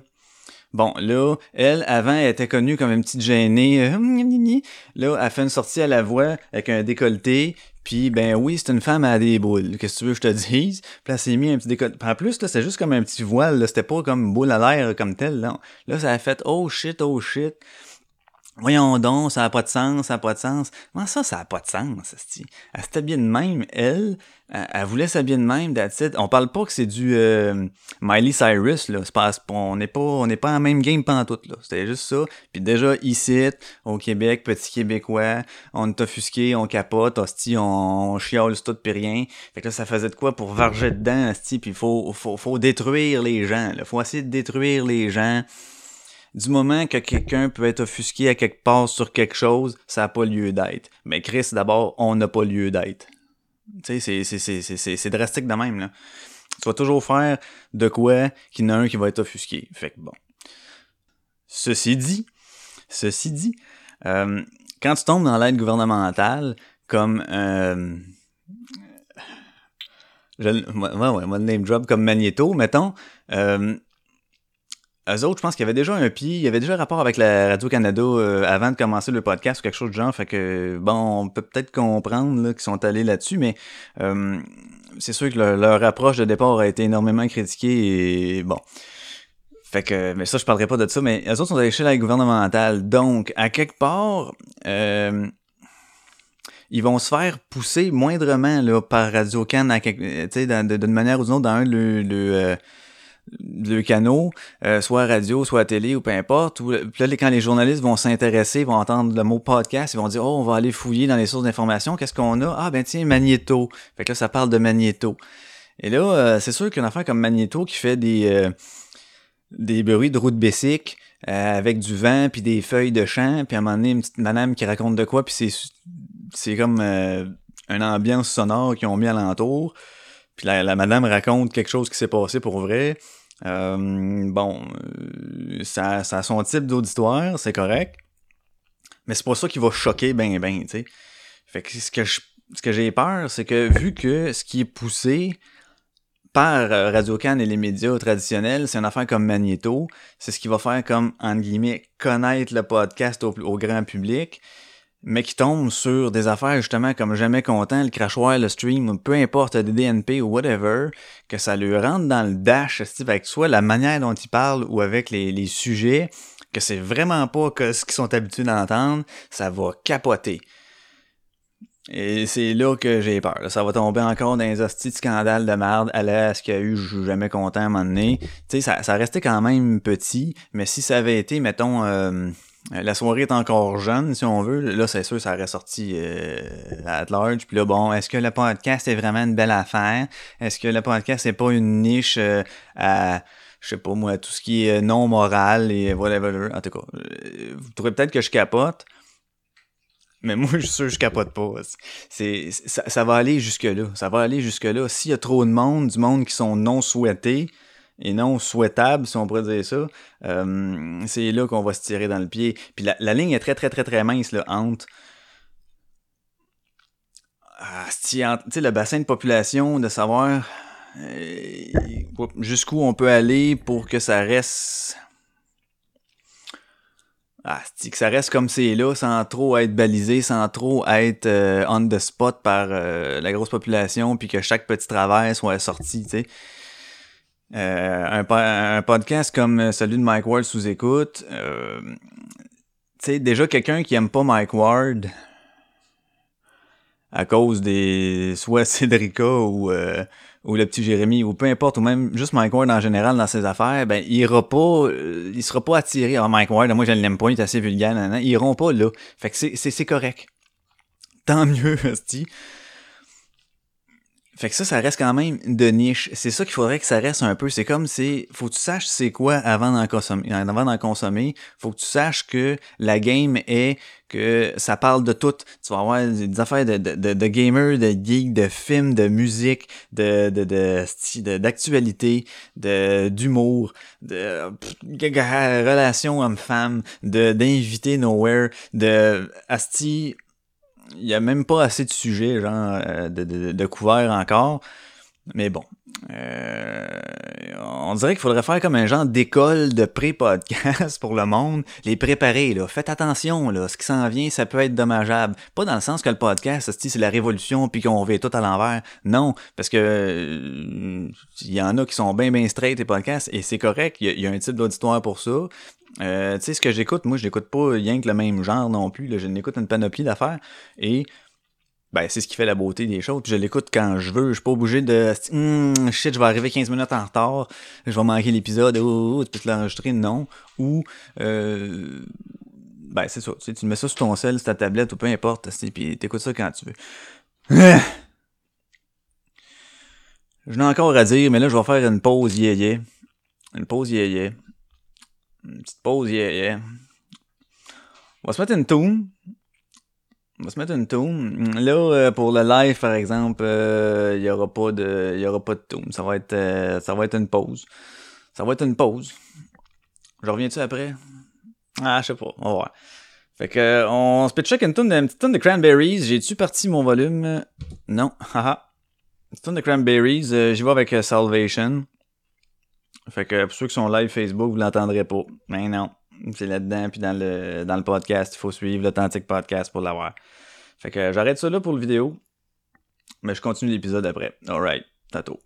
Bon, là, elle, avant, elle était connue comme une petite gênée. euh, gni. Là, elle fait une sortie à la voix avec un décolleté. Puis, ben oui, c'est une femme à des boules. Qu'est-ce que tu veux que je te dise? Puis là, s'est mis un petit décolleté. En plus, là, c'était juste comme un petit voile. C'était pas comme boule à l'air comme tel. Là, là ça a fait « Oh shit, oh shit ». Voyons donc, ça n'a pas de sens, ça n'a pas de sens. Comment ça, ça n'a pas de sens? Elle s'était bien de même, elle, elle, voulait s'habiller de même, it. On parle pas que c'est du euh, Miley Cyrus, là. Pas, on n'est pas, on n'est pas en même game pantoute, là. C'était juste ça. Puis déjà, ici, au Québec, petit Québécois, on est offusqué, on capote, hostie, on, on chiale tout pis rien. Fait que là, ça faisait de quoi pour varger dedans, hostie, puis faut, faut, faut détruire les gens, là. Faut essayer de détruire les gens du moment que quelqu'un peut être offusqué à quelque part sur quelque chose, ça n'a pas lieu d'être. Mais Chris, d'abord, on n'a pas lieu d'être. Tu sais, c'est- drastique de même, là. Tu vas toujours faire de quoi qu'il y en a un qui va être offusqué. Fait que bon. Ceci dit, ceci dit, euh, quand tu tombes dans l'aide gouvernementale, comme euh, je, ouais, ouais, moi, le name drop comme Magneto, mettons, euh, eux autres, je pense qu'il y avait déjà un pied, il y avait déjà un rapport avec la Radio-Canada euh, avant de commencer le podcast ou quelque chose du genre. Fait que, bon, on peut peut-être comprendre qu'ils sont allés là-dessus, mais euh, c'est sûr que leur, approche de départ a été énormément critiquée et bon. Fait que, mais ça, je parlerai pas de ça, mais eux autres sont allés chez la gouvernementale. Donc, à quelque part, euh, ils vont se faire pousser moindrement là, par Radio-Can de- d'une manière ou d'une autre dans un de le, le canot, euh, soit radio, soit télé ou peu importe. Puis là, quand les journalistes vont s'intéresser, vont entendre le mot podcast, ils vont dire Oh, on va aller fouiller dans les sources d'information. Qu'est-ce qu'on a? Ah ben tiens, Magneto. Fait que là, ça parle de Magneto. Et là, euh, c'est sûr qu'une affaire comme Magneto qui fait des, euh, bruits de route de bicycle euh, avec du vent puis des feuilles de champ, puis à un moment donné, une petite madame qui raconte de quoi, puis c'est comme une ambiance sonore qu'ils ont mis alentour. Puis la, la madame raconte quelque chose qui s'est passé pour vrai. Euh, bon, euh, ça, ça a son type d'auditoire, c'est correct. Mais c'est pas ça qui va choquer ben ben, tu sais. Fait que ce que je- ce que j'ai peur, c'est que vu que ce qui est poussé par euh, Radio-Can et les médias traditionnels, c'est une affaire comme Magneto, c'est ce qui va faire comme, entre guillemets, connaître le podcast au, au grand public, mais qui tombe sur des affaires justement comme jamais content, le crachoir, le stream, peu importe, des DNP ou whatever, que ça lui rentre dans le dash, avec soit la manière dont il parle ou avec les, sujets, que c'est vraiment pas que ce qu'ils sont habitués d'entendre, ça va capoter. Et c'est là que j'ai peur. là. Ça va tomber encore dans les hosties de scandales de merde à ce qu'il y a eu, je suis jamais content à un moment donné. Tu sais, ça, ça restait quand même petit, mais si ça avait été, mettons, euh, la soirée est encore jeune, si on veut, là, c'est sûr, ça aurait sorti euh, à large. Puis là, bon, est-ce que le podcast est vraiment une belle affaire? Est-ce que le podcast n'est pas une niche euh, à je sais pas moi, tout ce qui est non moral et whatever. En tout cas, euh, vous trouvez peut-être que je capote, mais moi, je suis sûr que je capote pas. C'est, ça, ça va aller jusque-là. Ça va aller jusque-là. S'il y a trop de monde, du monde qui sont non souhaités et non souhaitables, si on pourrait dire ça, euh, c'est là qu'on va se tirer dans le pied. Puis la, la ligne est très, très, très, très mince, là, entre ah, le bassin de population, de savoir euh, jusqu'où on peut aller pour que ça reste ah, que ça reste comme c'est là, sans trop être balisé, sans trop être euh, on the spot par la grosse population, puis que chaque petit travers soit sorti, tu sais. Euh, un, po- un podcast comme celui de Mike Ward sous écoute, euh, tu sais, déjà quelqu'un qui aime pas Mike Ward à cause des soit Cédrica ou euh, ou le petit Jérémy, ou peu importe, ou même juste Mike Ward en général dans ses affaires, ben, il ira pas, euh, sera pas attiré. Ah, Mike Ward, moi, je l'aime pas, il est assez vulgaire, nan, nan. ils iront pas là. Fait que c'est, correct. Tant mieux, hostie. Fait que ça, ça reste quand même de niche. C'est ça qu'il faudrait que ça reste un peu. C'est comme c'est, faut que tu saches c'est quoi avant d'en consommer. Avant d'en consommer, faut que tu saches que la game est que ça parle de tout. Tu vas avoir des affaires de, de, de, gamers, de geeks, de films, de musique, de, de, de, d'actualité, de, d'humour, de, relations hommes-femmes, de, d'invités nowhere, de, asti, il y a même pas assez de sujets, genre, euh, de, de, couverts encore. Mais bon, Euh, on dirait qu'il faudrait faire comme un genre d'école de pré-podcast pour le monde. Les préparer, là. Faites attention, là. Ce qui s'en vient, ça peut être dommageable. Pas dans le sens que le podcast, c'est la révolution puis qu'on vit tout à l'envers. Non, parce que euh, il y en a qui sont bien, bien straight, les podcasts, et c'est correct. Il y a un type d'auditoire pour ça. Euh, tu sais, ce que j'écoute, moi, je n'écoute pas rien que le même genre non plus. Là. Je n'écoute une panoplie d'affaires. Et ben, c'est ce qui fait la beauté des choses. Puis je l'écoute quand je veux. Je suis pas obligé de Hum, shit, je vais arriver 15 minutes en retard. Je vais manquer l'épisode. Oh, tu peux l'enregistrer. Non. Ou euh, ben c'est ça. Tu, tu mets ça sur ton sel, sur ta tablette ou peu importe. tu Puis t'écoutes ça quand tu veux. Je n'ai encore à dire, mais là, je vais faire une pause yé Une pause yé Une petite pause yé On va se mettre une tune. On va se mettre une tune. Là, euh, pour le live, par exemple, il y aura pas de, il aura pas de tune. Ça va être, euh, ça va être une pause. Ça va être une pause. Je reviens-tu après? Ah, je sais pas. On va voir. Fait que, euh, on se peut check une tune, de- petite tune de Cranberries. J'ai-tu parti mon volume? Non. Haha. Une tune de Cranberries. euh, J'y vais avec euh, Salvation. Fait que, pour ceux qui sont live Facebook, vous l'entendrez pas. Mais non. C'est là-dedans, puis dans le, dans le podcast, il faut suivre l'authentique podcast pour l'avoir. Fait que j'arrête ça là pour le vidéo. Mais je continue l'épisode après. Alright, tato.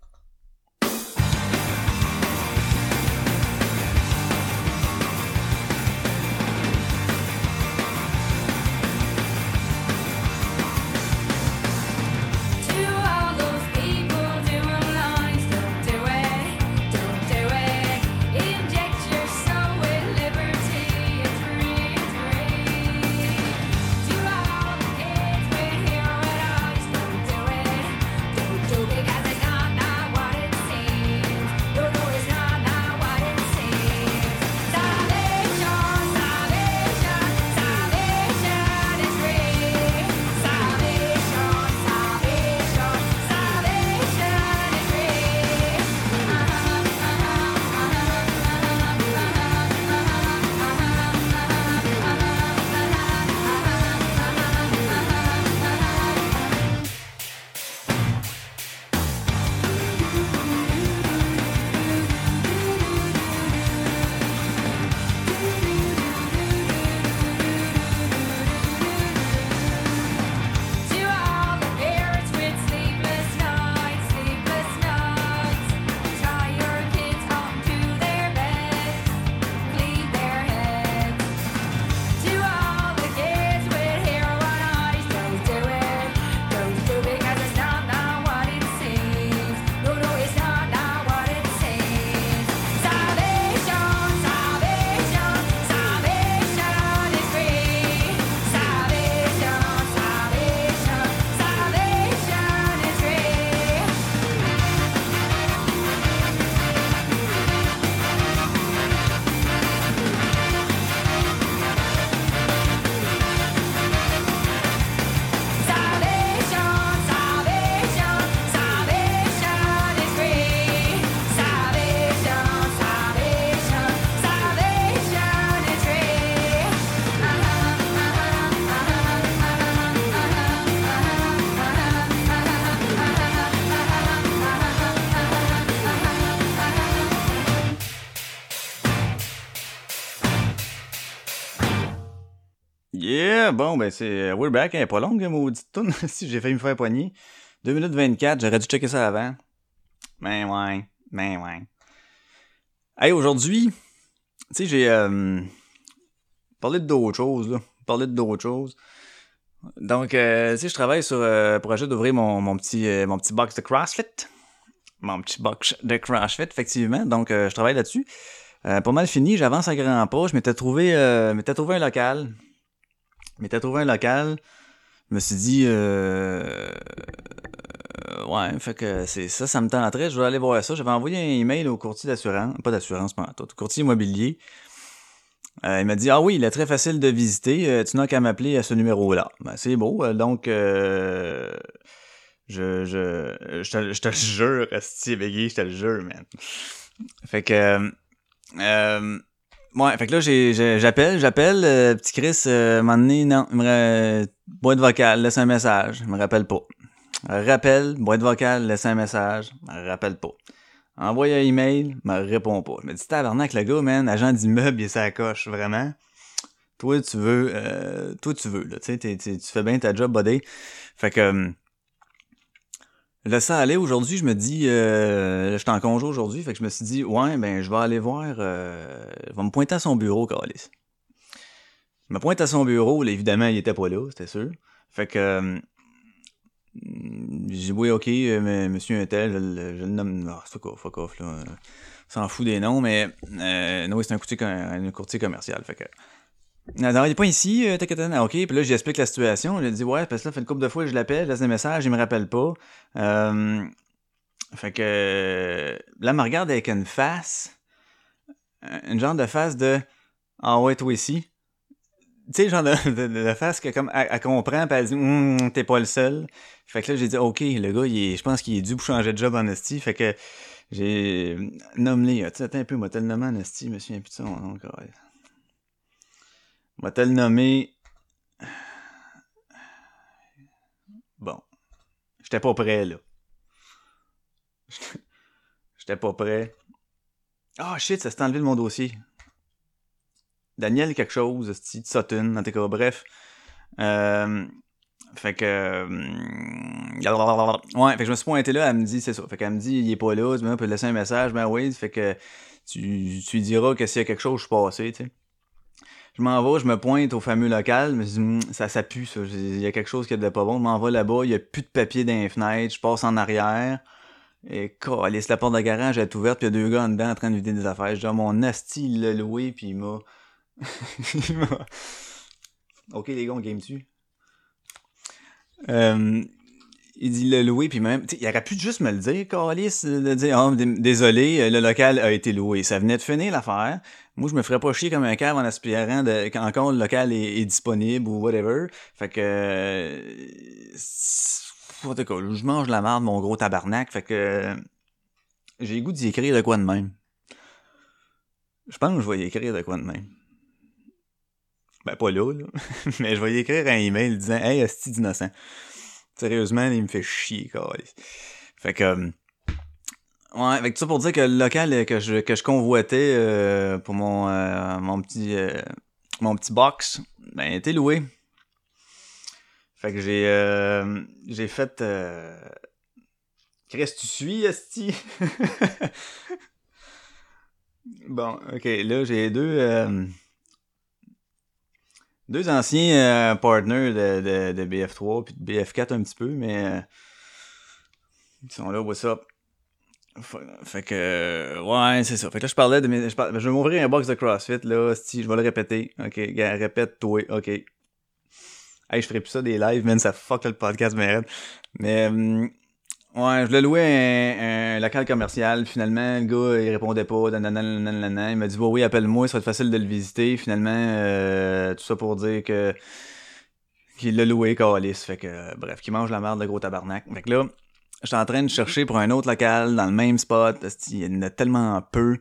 Bon, ben c'est. We're back, elle est pas longue, hein, maudite tune. si j'ai failli me faire poigner. 2 minutes 24, j'aurais dû checker ça avant. Ben ouais, ben ouais. Hey, aujourd'hui, tu sais, j'ai euh, parlé d'autres choses, là. Parlé d'autres choses. Donc, euh, tu sais, je travaille sur euh, projet d'ouvrir mon, mon, petit, euh, mon petit box de CrossFit. Mon petit box de CrossFit, effectivement. Donc, euh, je travaille là-dessus. Euh, pas mal fini, j'avance à grands pas. Je m'étais trouvé, euh, m'étais trouvé un local. Je m'étais trouvé un local. Je me suis dit, euh, euh, ouais, fait que c'est ça, ça me tenterait. Je vais aller voir ça. J'avais envoyé un email au courtier d'assurance, pas d'assurance, pas tout, courtier immobilier. Euh, il m'a dit, ah oui, il est très facile de visiter. Euh, tu n'as qu'à m'appeler à ce numéro-là. Ben, c'est beau. Euh, donc, euh, je, je, je, te, je te le jure, Asti Bégui, je te le jure, man. Fait que, euh, ouais, fait que là, j'appelle, j'appelle, euh, petit Chris, euh, non, il me boîte vocale, laisse un message, il me rappelle pas. Rappel, boîte vocale, laisse un message, rappelle pas. Envoie un email, me réponds pas. Je me dis, tabarnak, le gars, man, agent d'immeuble, il est sa coche, vraiment. Toi, tu veux, euh, toi, tu veux, là, tu sais, tu fais bien ta job, buddy. Fait que, laisse ça aller. Aujourd'hui, je me dis, euh, j'étais en congé aujourd'hui, fait que je me suis dit, ouais, ben, je vais aller voir, euh, je me pointer à son bureau, Carlis. Je me pointe à son bureau, là, évidemment, il était pas là, c'était sûr. Fait que, euh, j'ai dit, oui, ok, euh, mais monsieur Untel, je, je le nomme, ah, fuck off, fuck off, là. S'en fout des noms, mais, euh, c'est un courtier, un commercial, fait non, non, il est pas ici, euh, non, ok, puis là, j'explique la situation, j'ai dit, ouais, parce que là, fait une couple de fois, je l'appelle, je laisse des messages, il me rappelle pas, euh, fait que, là, elle me regarde avec une face, une genre de face de, ah ouais, toi ici, tu sais, genre de, face que comme elle, elle comprend pis elle dit Hum, t'es pas le seul. Fait que là j'ai dit ok le gars je pense qu'il est dû pour changer de job en esti. Fait que j'ai nommé, tu sais un peu, moi te le nommer en esti, je son nom encore. Te le nommer. Bon. J'étais pas prêt là. J'étais pas prêt. Ah shit, ça s'est enlevé de mon dossier. Daniel quelque chose, esti, de Sutton, en tout cas, bref. Euh, fait que... hum, Ouais, fait que je me suis pointé là, elle me dit, c'est ça. Fait qu'elle me dit, il est pas là, tu peux laisser un message, ben oui, fait que tu, tu lui diras que s'il y a quelque chose, je suis passé, tu sais. Je m'en vais, je me pointe au fameux local, mais je dis, Hum, ça, pue, ça. Il y a quelque chose qui est pas bon. Je m'en vais là-bas, il y a plus de papier dans les fenêtres, je passe en arrière. Et calisse, la porte de garage est ouverte, puis il y a deux gars en dedans en train de vider des affaires. Je dis, Ah, mon asti, il l'a loué, puis il m'a... ok, les gars, on game dessus. Euh, il dit, l'a loué, puis même... Il aurait pu juste me le dire, calisse, de dire, d- désolé, le local a été loué. Ça venait de finir l'affaire. Moi, je me ferais pas chier comme un cave en aspirant quand encore le local est, disponible ou whatever. Fait que... euh, je mange la merde, mon gros tabarnak. Fait que... J'ai le goût d'y écrire de quoi de même. Je pense que je vais y écrire de quoi de même. Ben, pas là, là. Mais je vais y écrire un email disant Hey, esti d'innocent. Sérieusement, il me fait chier, quoi. Fait que. Ouais, que tout ça pour dire que le local euh, que je, que je convoitais euh, pour mon, euh, mon petit mon petit box, ben, était loué. Fait que j'ai j'ai fait. Chris, tu suis, Esti? bon, ok, là j'ai deux deux anciens partners de, de, de BF3 puis de BF4 un petit peu, mais ils sont là, what's up? Fait, que ouais, c'est ça. Fait que là je parlais de mes. Je, par- je vais m'ouvrir un box de CrossFit là, si je vais le répéter. Ok, répète-toi, ok? Hey, je ferai plus ça des lives, man, ça fuck le podcast, mais Mais hum, ouais, je l'ai loué un, un local commercial. Finalement, le gars, il répondait pas. Il m'a dit, bah oui, appelle-moi, ça va être facile de le visiter. Finalement, euh, tout ça pour dire que qu'il l'a loué, Calis. Fait que, bref, qu'il mange la merde, le gros tabarnak. Fait que là, j'étais en train de chercher pour un autre local dans le même spot. Il y en a tellement peu.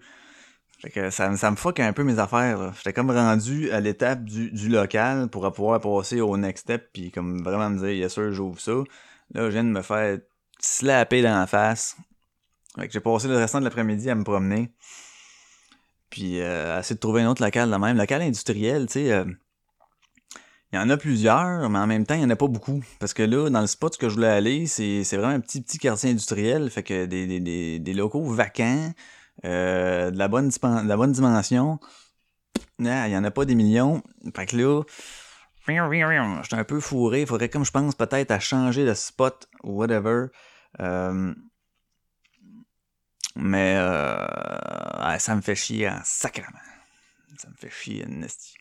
Fait que ça, ça me fuck un peu mes affaires. là. J'étais comme rendu à l'étape du, du local pour pouvoir passer au next step puis comme vraiment me dire yes sir j'ouvre ça. Là je viens de me faire slapper dans la face. Fait que j'ai passé le restant de l'après-midi à me promener. Puis euh, à essayer de trouver un autre local de même. Local industriel, tu sais. euh, il y en a plusieurs, mais en même temps, il y en a pas beaucoup. Parce que là, dans le spot que je voulais aller, c'est vraiment un petit petit quartier industriel. Fait que des, des, des, des locaux vacants, euh, de, la bonne de la bonne dimension. Il y en a pas des millions. Fait que là, j'étais un peu fourré. Faudrait, comme je pense, peut-être à changer de spot whatever. Euh, mais euh, ça me fait chier en sacrement. Ça me fait chier en esti.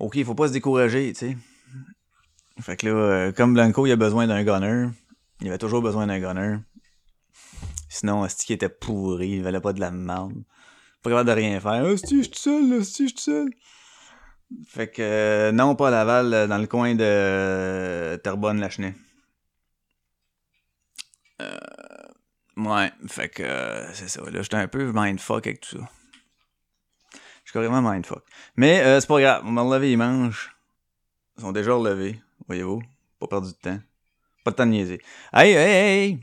Ok, faut pas se décourager, tu sais. Fait que là, euh, comme Blanco, il a besoin d'un gunner. Il avait toujours besoin d'un gunner. Sinon, Asti était pourri, il valait pas de la merde. Pas capable de rien faire. Asti, je suis seul, Asti, je suis seul. Fait que, euh, non, pas à Laval, euh, dans le coin de euh, Terrebonne-Lachenay. Ouais, fait que, c'est ça. Là, j'étais un peu mindfuck avec tout ça. Je suis carrément mindfuck. Mais, euh, c'est pas grave, on m'a relevé les manches. Ils sont déjà relevés, voyez-vous. Pas perdu de temps. Pas de temps de niaiser. Hey, hey, hey!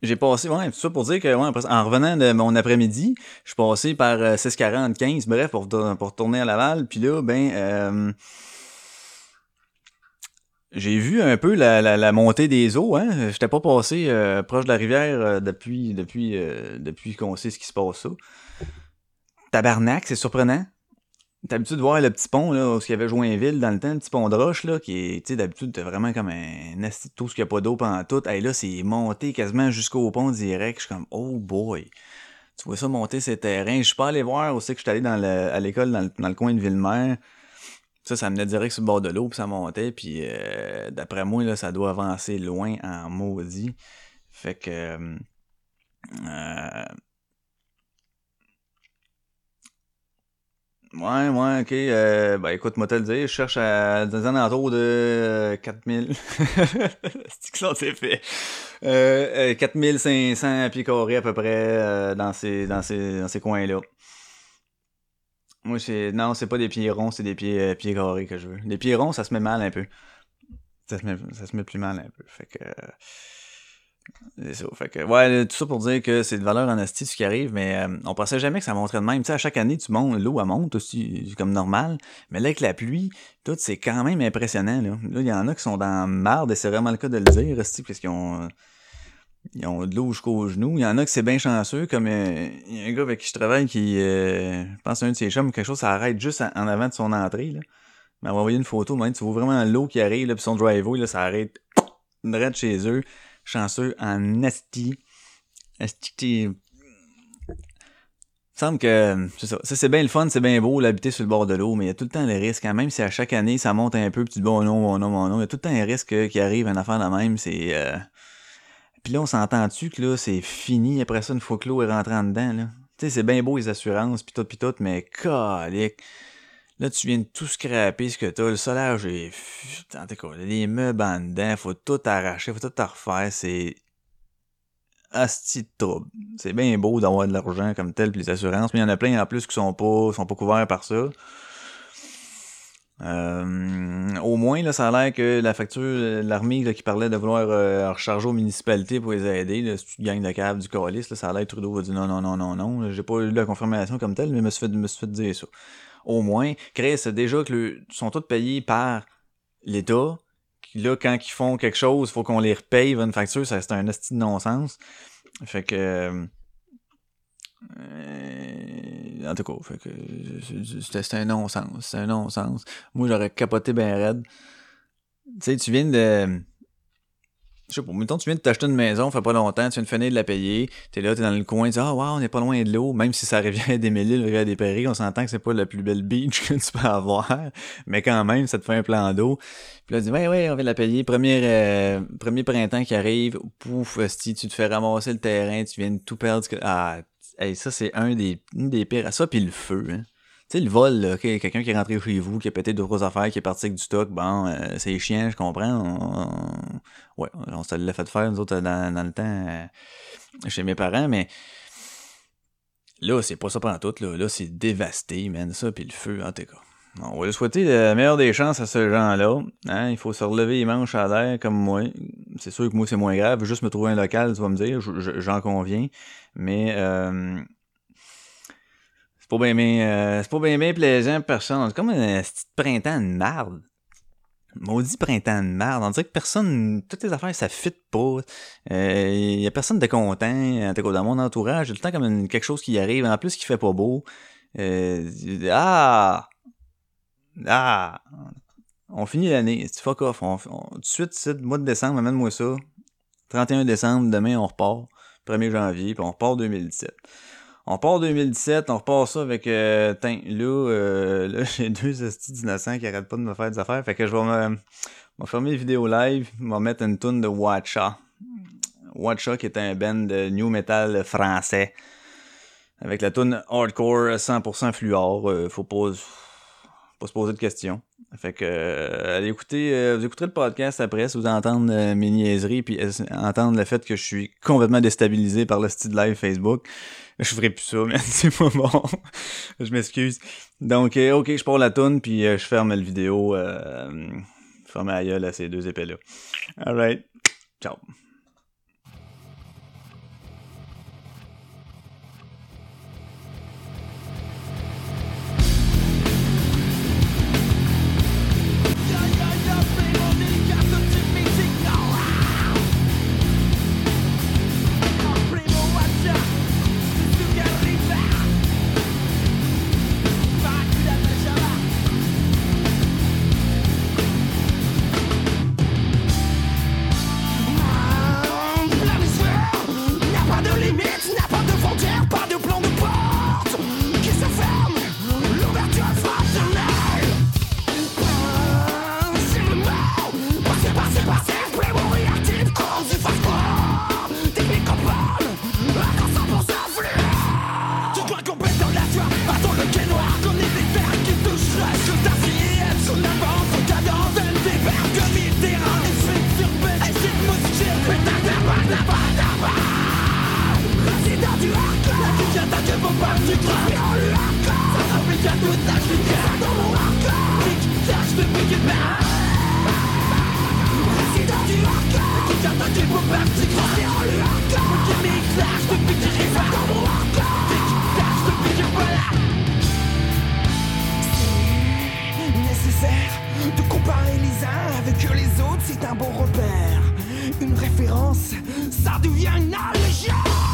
J'ai passé, ouais, tout ça pour dire que, ouais, en revenant de mon après-midi, je suis passé par euh, 640, 15, bref, pour, pour retourner à Laval. Puis là, ben, euh, j'ai vu un peu la, montée des eaux, hein. J'étais pas passé euh, proche de la rivière euh, depuis, depuis, depuis qu'on sait ce qui se passe ça. Tabarnak, c'est surprenant. T'as l'habitude de voir le petit pont, là, où il y avait Joinville dans le temps, le petit pont de roche, là, qui est, tu sais, d'habitude, t'as vraiment comme un asti de tout ce qu'il n'y a pas d'eau pendant tout. Hey, là, c'est monté quasiment jusqu'au pont direct. Je suis comme, oh boy. Tu vois ça monter ces terrains. Je suis pas allé voir aussi que je suis allé dans le, à l'école dans le, coin de Ville-Mère. Ça, ça menait direct sur le bord de l'eau, puis ça montait, puis euh, d'après moi, là, ça doit avancer loin en maudit. Fait que... euh, Ouais, ouais, ok. Euh, ben écoute, moi te le dire, je cherche à un alentours de euh, 4000. C'est que ça c'est fait? Euh, euh, 4500 pieds carrés à peu près euh, dans ces dans ces dans ces coins-là. Moi c'est non, c'est pas des pieds ronds, c'est des pieds euh, pieds carrés que je veux. Les pieds ronds, ça se met mal un peu. Ça se met ça se met plus mal un peu. Fait que euh, ça. Fait que, ouais, tout ça pour dire que c'est de valeur en ce qui arrive, mais euh, on pensait jamais que ça monterait de même. Tu sais, à chaque année, tu montes, l'eau, elle monte aussi, comme normal. Mais là, avec la pluie, tout, c'est quand même impressionnant, là. Il y en a qui sont dans marde, et c'est vraiment le cas de le dire, parce qu'ils ont, euh, ils ont de l'eau jusqu'aux genoux. Il y en a qui c'est bien chanceux, comme euh, il y a un gars avec qui je travaille qui, euh, je pense à un de ses chums, quelque chose, ça arrête juste en, avant de son entrée, là. Il m'a envoyé une photo, même, tu vois vraiment l'eau qui arrive, là, puis son driveway, là, ça arrête direct chez eux chanceux en. Asti, t'es- Il semble que c'est ça. Ça, c'est bien le fun, c'est bien beau l'habiter sur le bord de l'eau, mais il y a tout le temps le risque. hein. Même si à chaque année ça monte un peu, puis tu dis bon non, bon non, bon non, il y a tout le temps un risque euh, qui arrive, une affaire de même. C'est. euh, Puis là, on s'entend-tu que là, c'est fini après ça une fois que l'eau est rentrée en dedans, là? Tu sais, c'est bien beau les assurances, pis tout, pis tout, mais calique. Là, tu viens de tout scraper ce que t'as. Le solage est... En tout cas, les meubles en dedans, faut tout arracher, faut tout refaire. C'est... Asti de trouble. C'est bien beau d'avoir de l'argent comme tel, pis les assurances, mais il y en a plein en plus qui sont pas, sont pas couverts par ça. Euh, au moins, là, ça a l'air que la facture, euh, l'armée qui parlait de vouloir euh, recharger aux municipalités pour les aider, là, si tu gagnes de cave du coalice, là, ça a l'air que Trudeau va dire non, non, non, non, non. J'ai pas eu la confirmation comme telle, mais je me suis fait, me suis fait dire ça. Au moins, Chris, déjà que le, sont tous payés par l'État. Là, quand ils font quelque chose, faut qu'on les repaye une facture, ça c'est un esti de non-sens. Fait que. euh, en tout cas, fait que c'était un non-sens. C'est un non-sens. Moi, j'aurais capoté ben raide. Tu sais, tu viens de. Je sais pas, mettons, tu viens de t'acheter une maison, fait pas longtemps, tu viens de finir de la payer, t'es là, t'es dans le coin, tu dis, ah, wow, on est pas loin de l'eau, même si ça revient des Mélis, le des Prairies, on s'entend que c'est pas la plus belle beach que tu peux avoir, mais quand même, ça te fait un plan d'eau. Puis là, tu dis, ouais, ouais, on vient de la payer, premier, euh, premier printemps qui arrive, pouf, esti, tu te fais ramasser le terrain, tu viens de tout perdre, ah, ça, c'est un des, une des pires, ça, puis le feu, hein. Sais, le vol, là, ok, quelqu'un qui est rentré chez vous, qui a pété deux grosses affaires, qui est parti avec du stock, bon, euh, c'est chiant, je comprends. On- ouais, on se l'a fait faire, nous autres, dans, le temps, euh, chez mes parents, mais là, c'est pas ça pendant tout, là. Là, c'est dévasté, man, ça, puis le feu, en tout cas. On va lui souhaiter la meilleure des chances à ce gens-là. Hein? Il faut se relever les manches à l'air comme moi. C'est sûr que moi, c'est moins grave. Juste me trouver un local, tu vas me dire, je- je- j'en conviens. Mais euh, c'est pas bien bien, euh, c'est pas bien bien plaisant personne. C'est comme un petit printemps de marde? Maudit printemps de marde. On dirait que personne, toutes les affaires, ça fit pas. Euh, y a personne de content. Dans mon entourage, j'ai le temps comme quelque chose qui arrive. En plus, qui fait pas beau. Euh, ah! Ah! On finit l'année. C'est fuck off. On, on- tout de mois de décembre, amène-moi ça. 31 décembre, demain, on repart. 1er janvier, puis on repart 2017. On repart 2017, on repart ça avec... Euh, tain, là, euh, là j'ai deux hosties d'innocents qui arrêtent pas de me faire des affaires. Fait que je vais me, me fermer les vidéos live, je vais mettre une tune de Watcha. Watcha qui est un band de new metal français. Avec la tune hardcore 100% fluor. Euh, faut pas se poser de questions. Fait que, euh, allez euh, vous écouterez le podcast après si vous entendre euh, mes niaiseries puis euh, entendre le fait que je suis complètement déstabilisé par le style live Facebook. Je ferai plus ça, mais c'est pas bon. je m'excuse. Donc, euh, ok, je pars la toune puis je ferme la vidéo. je ferme la gueule à ces deux épées-là. Alright. Ciao. Avec que les autres, c'est un bon repère. Une référence, ça devient une allégeance.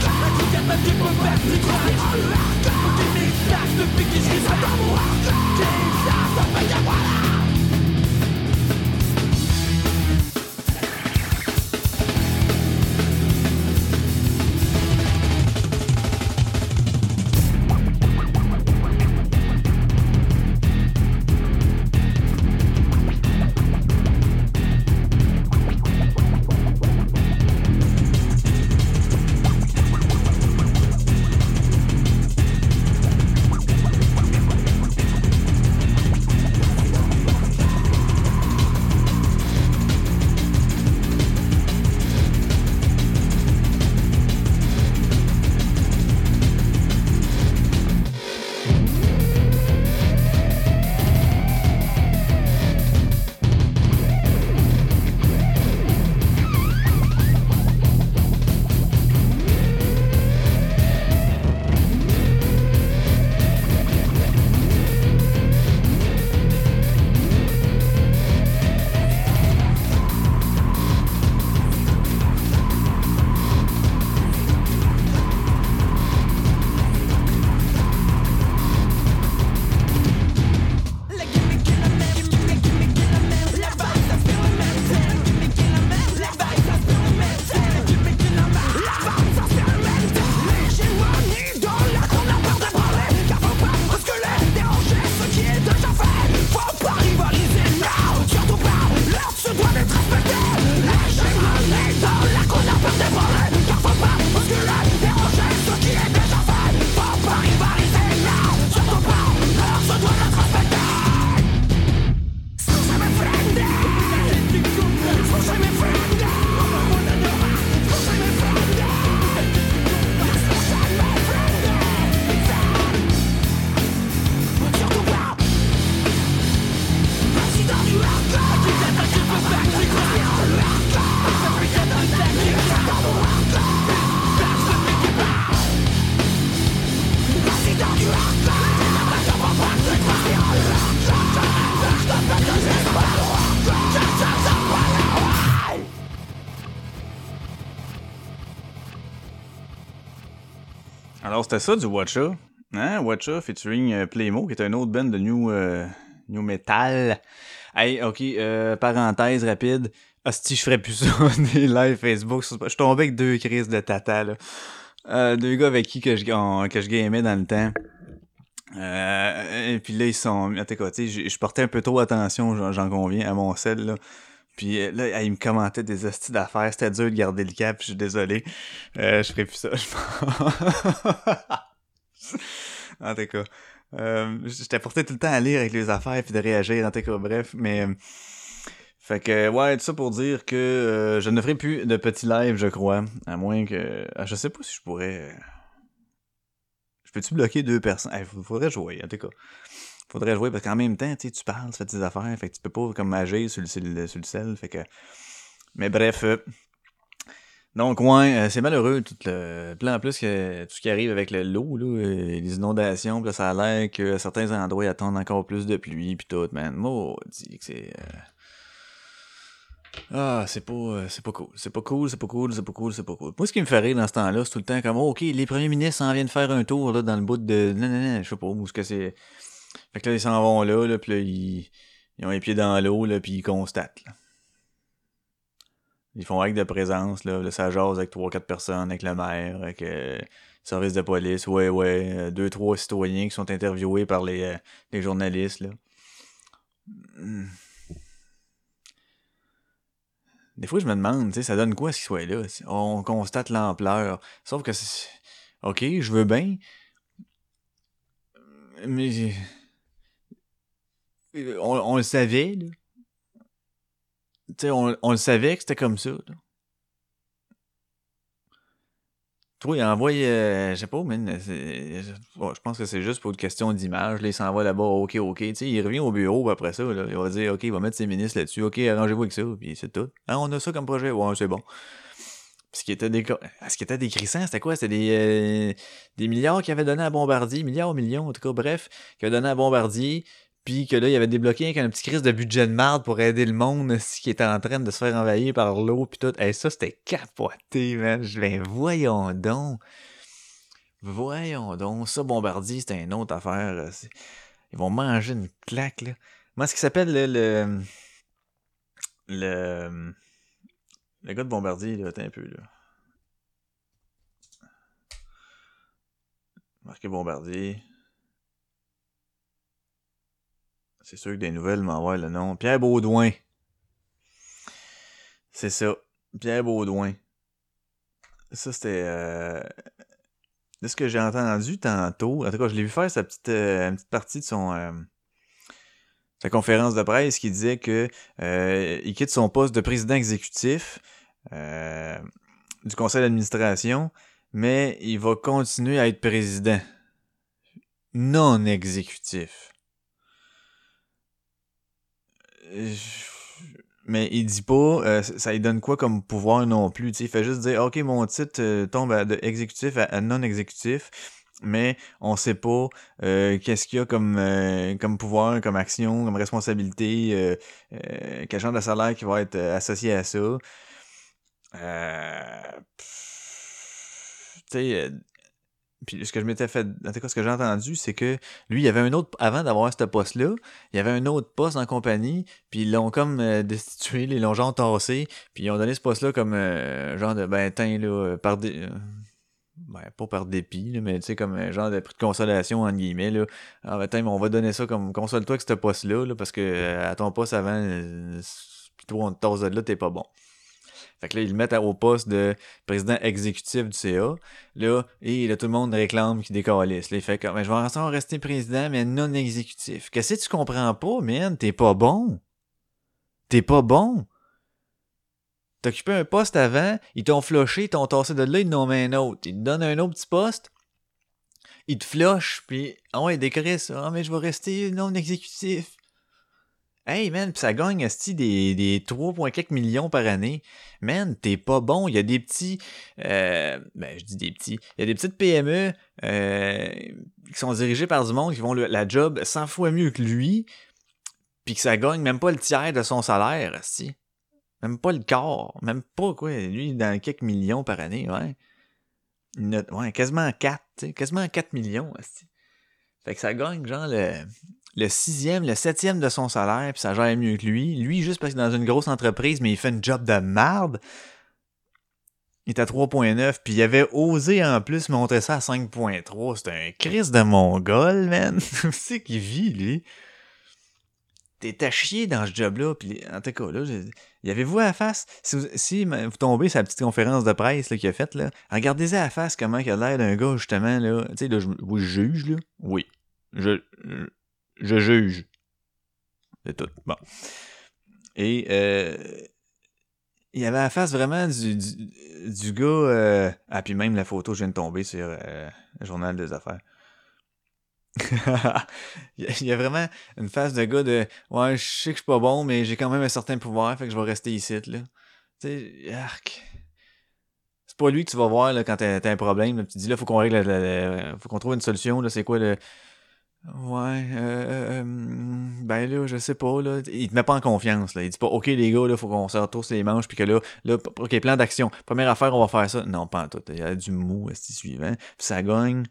Give me back the biggest reason I'm walking. Jesus, I. c'était ça du Watcha. Hein? Watcha featuring euh, Playmo, qui est un autre band de New, euh, new Metal. Hey, ok, euh, parenthèse rapide. Hostie, je ferais plus ça, des lives Facebook. Je suis tombé avec deux crises de tata, là. Euh, deux gars avec qui que je, que je gamais dans le temps. Et puis là, ils sont... Sais, je- portais un peu trop attention, j'en conviens, à mon sel, là. Puis euh, là, ils me commentaient des hosties d'affaires. C'était dur de garder le cap, je suis désolé. Euh, je ferai plus ça, je en tout cas. Euh, J'étais porté tout le temps à lire avec les affaires puis de réagir, en tout cas, bref. Mais... euh, Fait que, ouais, tout ça pour dire que euh, je ne ferai plus de petits lives, je crois. À moins que... ah, Je sais pas si je pourrais... Je peux-tu bloquer deux personnes? Il faudrait jouer, en tout cas. Faudrait jouer, parce qu'en même temps, tu parles, tu fais tes affaires, fait que tu peux pas comme agir sur le, sel, fait que... Mais bref... euh, donc, ouais, euh, c'est malheureux, tout le en plus que tout ce qui arrive avec le l'eau, là, euh, les inondations, ça a l'air que certains endroits attendent encore plus de pluie, pis tout, man. Maudit que c'est... Ah, c'est pas, c'est pas cool. C'est pas cool, c'est pas cool, c'est pas cool, c'est pas cool. Moi, ce qui me fait rire dans ce temps-là, c'est tout le temps comme, oh, OK, les premiers ministres en viennent faire un tour, là, dans le bout de... Non, non, non, je sais pas où ce que c'est... Fait que là, ils s'en vont là, là, pis là, ils... ils ont les pieds dans l'eau, là, pis ils constatent, là. Ils font acte de présence, là, là ça jase avec trois, quatre personnes, avec le maire, avec euh, le service de police, ouais, ouais, euh, deux, trois citoyens qui sont interviewés par les, euh, les journalistes, là. Des fois, je me demande, ça donne quoi ce qu'ils soient là? On constate l'ampleur. Sauf que. OK, je veux bien. Mais... On, on le savait, là. Tu sais, on, on le savait que c'était comme ça, là. Toi, il envoie, euh, je sais pas, man, c'est- bon, je pense que c'est juste pour une question d'image. Là, il s'en va là-bas, ok, ok. Tu sais, il revient au bureau après ça, là, il va dire, ok, il va mettre ses ministres là-dessus, ok, arrangez-vous avec ça, puis c'est tout. Ah, on a ça comme projet, ouais, c'est bon. Puis ce qui était déco... ce qui était décrissant, c'était quoi? C'était des, euh, des milliards qu'il avait donné à Bombardier, milliards, millions, en tout cas, bref, qu'il avait donné à Bombardier, puis que là, il avait débloqué avec un petit crise de budget de marde pour aider le monde qui était en train de se faire envahir par l'eau, puis tout. Et ça, c'était capoté, man. Je voyons donc. Voyons donc. Ça, Bombardier, c'était une autre affaire. euh, Ils vont manger une claque, là. Moi, ce qui s'appelle le, le. Le. Le gars de Bombardier, là, attends un peu, là. Marqué Bombardier. C'est sûr que des nouvelles m'envoient le nom. Pierre Baudouin. C'est ça. Pierre Baudouin. Ça, c'était... Euh... Ce que j'ai entendu tantôt, en tout cas, je l'ai vu faire sa petite, euh, partie de son... euh, sa conférence de presse qui disait que il quitte son poste de président exécutif du conseil d'administration, mais il va continuer à être président non exécutif. Euh, Mais il dit pas, euh, ça lui donne quoi comme pouvoir non plus. tu sais, Il fait juste dire, ok, mon titre euh, tombe à- de exécutif à, à non exécutif, mais on sait pas euh, qu'est-ce qu'il y a comme euh, comme pouvoir, comme action, comme responsabilité, euh, quel genre de salaire qui va être associé à ça. Tu sais, puis ce que je m'étais fait, en tout cas, ce que j'ai entendu, c'est que lui, il y avait un autre, avant d'avoir ce poste-là, il y avait un autre poste en compagnie, puis ils l'ont comme euh, destitué, ils l'ont genre tassé, puis ils ont donné ce poste-là comme euh, genre de, ben, tiens, là, euh, par des... euh, ben, pas par dépit, là, mais tu sais, comme un genre de prix de consolation, entre guillemets, là. Ah, ben, tiens, mais on va donner ça comme, console-toi avec ce poste-là, là, parce que euh, à ton poste avant, euh, toi, on te tasse de là, t'es pas bon. Fait que là, ils le mettent au poste de président exécutif du CA. Là, et là, tout le monde réclame qu'il décalisse. Là, il fait comme, ben, je vais en rester président, mais non exécutif. Qu'est-ce que tu comprends pas, man? T'es pas bon. T'es pas bon. T'as occupé un poste avant, ils t'ont floché, ils t'ont tassé de là, ils t'en mis un autre. Ils te donnent un autre petit poste, ils te flochent, puis, ah ouais, décret ça. Ah, mais je vais rester non exécutif. Hey man, pis ça gagne esti des, des 3,4 millions par année. Man, t'es pas bon. Il y a des petits. euh, ben, je dis des petits. Il y a des petites PME euh, qui sont dirigées par du monde qui vont la job 100 fois mieux que lui. Puis que ça gagne même pas le tiers de son salaire, esti. Même pas le quart. Même pas quoi. Lui, dans quelques millions par année, ouais. Ouais, quasiment 4, tu sais, quasiment 4 millions. esti. Fait que ça gagne genre le, le sixième, le septième de son salaire, puis ça gère mieux que lui. Lui, juste parce qu'il est dans une grosse entreprise, mais il fait une job de marde. Il est à 3.9, puis il avait osé en plus montrer ça à 5.3. C'est un Chris de mongol, man. c'est qu'il vit, lui? T'es à chier dans ce job-là, puis en tout cas, là, j'ai- y avez-vous à la face? Si vous, si vous tombez sur la petite conférence de presse qu'il a faite, là, regardez-y à la face comment il a l'air d'un gars, justement, là. Tu sais, là, je, je juge, là. Oui. Je, je juge. C'est tout. Bon. Et, euh, il avait la face vraiment du, du, gars. euh, Ah, puis même la photo, je viens de tomber sur euh, le journal des affaires. il y a- y vraiment une face de gars de Ouais, je sais que je suis pas bon, mais j'ai quand même un certain pouvoir, fait que je vais rester ici, là. Tu sais, arc. C'est pas lui que tu vas voir là, quand t'as un problème. tu te dis là, faut qu'on règle, le- le- le- faut qu'on trouve une solution. C'est quoi le. Ouais, euh, euh, hum, ben là, je sais pas, là. Il te met pas en confiance, là. Il dit pas, OK, les gars, là, faut qu'on se retrousse les manches, puis que là, là, OK, plan d'action. Première affaire, on va faire ça. Non, pas tout. Il y a du mou, c'est suivant. Puis ça gagne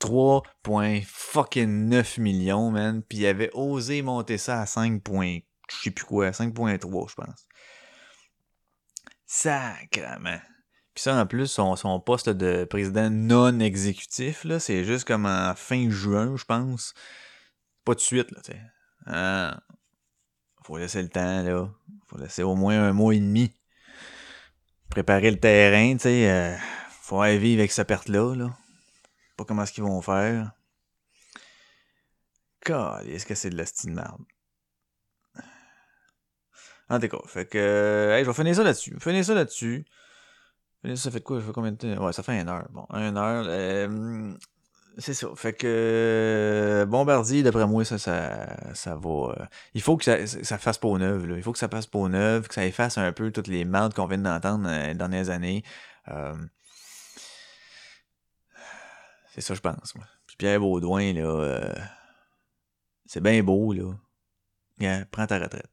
3,9 millions, man. Puis il avait osé monter ça à 5. point- Je sais plus quoi, 5.3, je pense. Sacrement. Puis ça, en plus, son, poste de président non exécutif, là, c'est juste comme en fin juin, je pense. Pas de suite, là, tu sais. Ah, faut laisser le temps, là. Faut laisser au moins un mois et demi. Préparer le terrain, tu sais. euh, faut aller vivre avec cette perte-là, là. Pas comment est-ce qu'ils vont faire. God, est-ce que c'est de la style merde? En tout cas, fait que. euh, hey, je vais finir ça là-dessus. Finir ça là-dessus. Ça, fait quoi? Ça fait combien de temps? Ouais, ça fait une heure. Bon, une heure. euh, c'est ça. Fait que. euh, Bombardier, d'après moi, ça, ça, ça va. euh, il faut que ça, ça fasse peau neuve, là. Il faut que ça fasse peau neuve, que ça efface un peu toutes les merdes qu'on vient d'entendre euh, les dernières années. C'est ça, je pense, moi. Puis Pierre Baudouin, là. c'est bien beau, là. Prends ta retraite.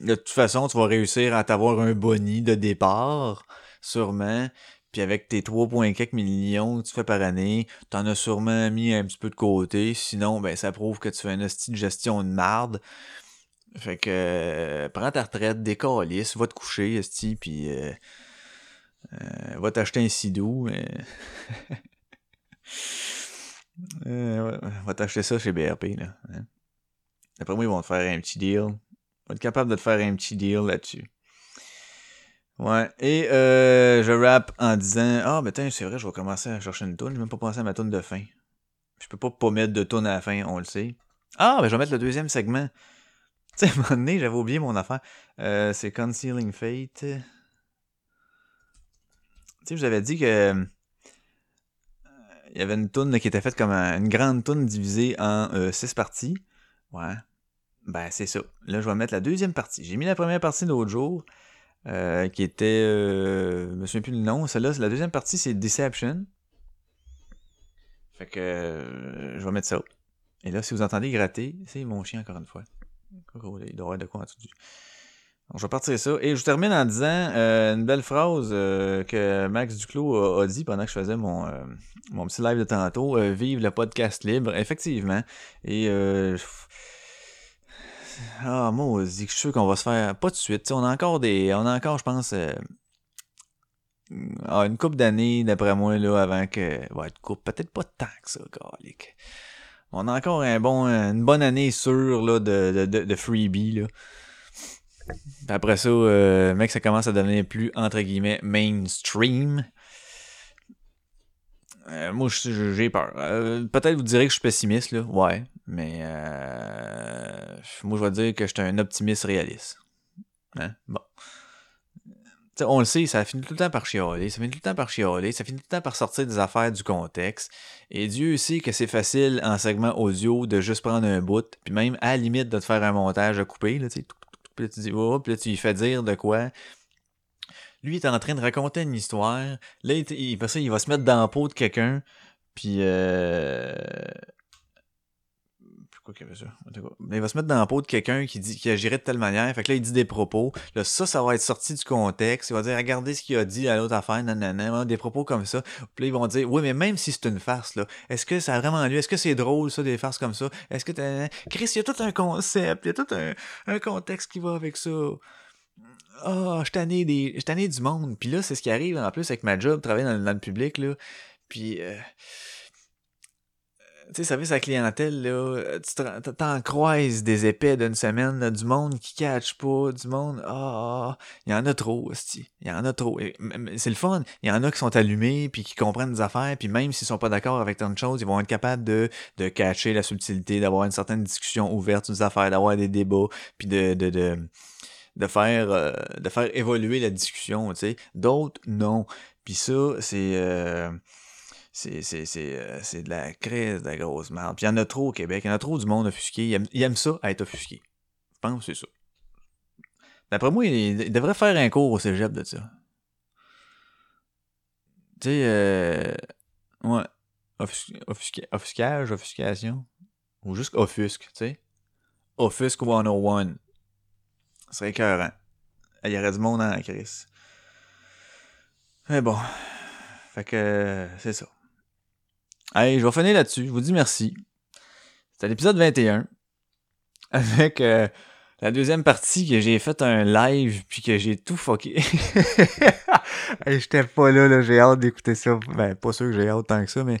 De toute façon, tu vas réussir à t'avoir un boni de départ, sûrement. Puis avec tes 3,4 millions que tu fais par année, t'en as sûrement mis un petit peu de côté. Sinon, ben ça prouve que tu fais une hostie de gestion de marde. Fait que euh, prends ta retraite, décalisse, va te coucher, esti, puis euh, euh, va t'acheter un sidou. va t'acheter ça chez BRP, là. hein. D'après moi, ils vont te faire un petit deal. Vont être capables de te faire un petit deal là-dessus. Ouais. Et euh, je rappe en disant Ah, ben tiens, c'est vrai, je vais commencer à chercher une toune. J'ai même pas pensé à ma toune de fin. Je peux pas pas mettre de toune à la fin, on le sait. Ah, ben je vais mettre le deuxième segment. Tu sais, à un moment donné, j'avais oublié mon affaire. Euh, c'est Concealing Fate. Tu sais, je vous avais dit que. euh, Il y avait une toune qui était faite comme un- une grande toune divisée en euh, six parties. Ouais. Ben, c'est ça. Là, je vais mettre la deuxième partie. J'ai mis la première partie l'autre jour, euh, qui était... Euh, je me souviens plus le nom. C'est la deuxième partie, c'est Deception. Fait que euh, je vais mettre ça. Et là, si vous entendez gratter, c'est mon chien encore une fois. Il doit avoir de quoi en dessous du... Donc, je vais partir ça. Et je termine en disant une belle phrase que Max Duclos a, dit pendant que je faisais mon, mon petit live de tantôt. Vive le podcast libre, effectivement. Et ah, moi, je suis sûr qu'on va se faire. Pas de suite. On a encore des. On a encore, je pense. euh, ah, une couple d'années, d'après moi, là, avant que. Ouais, une couple, peut-être pas tant que ça. On a encore un bon, une bonne année sûre là, de, de, freebie. Là. Après ça, euh, mec, ça commence à devenir plus, entre guillemets, mainstream. Euh, moi, j'ai peur. Euh, Peut-être vous direz que je suis pessimiste, là. Ouais. Mais euh, moi, je vais dire que je suis un optimiste réaliste. Hein? Bon. On le sait, ça finit tout le temps par chialer, ça finit tout le temps par chialer, ça finit tout le temps par sortir des affaires du contexte. Et Dieu sait que c'est facile en segment audio de juste prendre un bout, puis même à la limite de te faire un montage à couper, là, tu puis tu dis, oh, puis là tu lui fais dire de quoi. Lui il est en train de raconter une histoire, là il, il, ça, il va se mettre dans la peau de quelqu'un, puis euh... qu'il y avait ça? Il va se mettre dans la peau de quelqu'un qui dit qui agirait de telle manière. Fait que là, il dit des propos. Là, ça, ça va être sorti du contexte. Il va dire, regardez ce qu'il a dit à l'autre affaire, nanana, des propos comme ça. Puis là, ils vont dire, oui, mais même si c'est une farce, là, est-ce que ça a vraiment lieu? Est-ce que c'est drôle, ça, des farces comme ça? Est-ce que. Chris, il y a tout un concept, il y a tout un contexte qui va avec ça. Ah, je tanné des, du monde. Puis là, c'est ce qui arrive en plus avec ma job, travailler dans, dans le public, là. Puis, euh, tu sais, service à la clientèle, là, tu te- t'en croises des épais d'une semaine, du monde qui catch pas, du monde, ah, ah, il y en a trop, hostie. il y en a trop. C'est le fun, il y en a qui sont allumés, puis qui comprennent des affaires, puis même s'ils sont pas d'accord avec tant de choses, ils vont être capables de, de catcher la subtilité, d'avoir une certaine discussion ouverte sur des affaires, d'avoir des débats, puis de, de, de faire, euh, de faire évoluer la discussion, tu sais. D'autres, non. Puis ça, c'est... euh, c'est, euh, c'est de la crise de la grosse merde. Puis il y en a trop au Québec. Il y en a trop du monde offusqué. Ils aiment, ils aiment ça, être offusqué. Je pense que c'est ça. D'après moi, il, il devrait faire un cours au cégep de ça. Tu sais, euh, ouais. Offus- offusquage, offuscation. Ou juste offusque, tu sais. Offusque 101. Ce serait écœurant. Il y aurait du monde en crise. Mais bon. Fait que, c'est ça. Hey, je vais finir là-dessus. Je vous dis merci. C'était l'épisode 21. Avec euh, la deuxième partie que j'ai fait un live puis que j'ai tout fucké. J'étais pas là, là. J'ai hâte d'écouter ça. Ben, pas sûr que j'ai hâte tant que ça, mais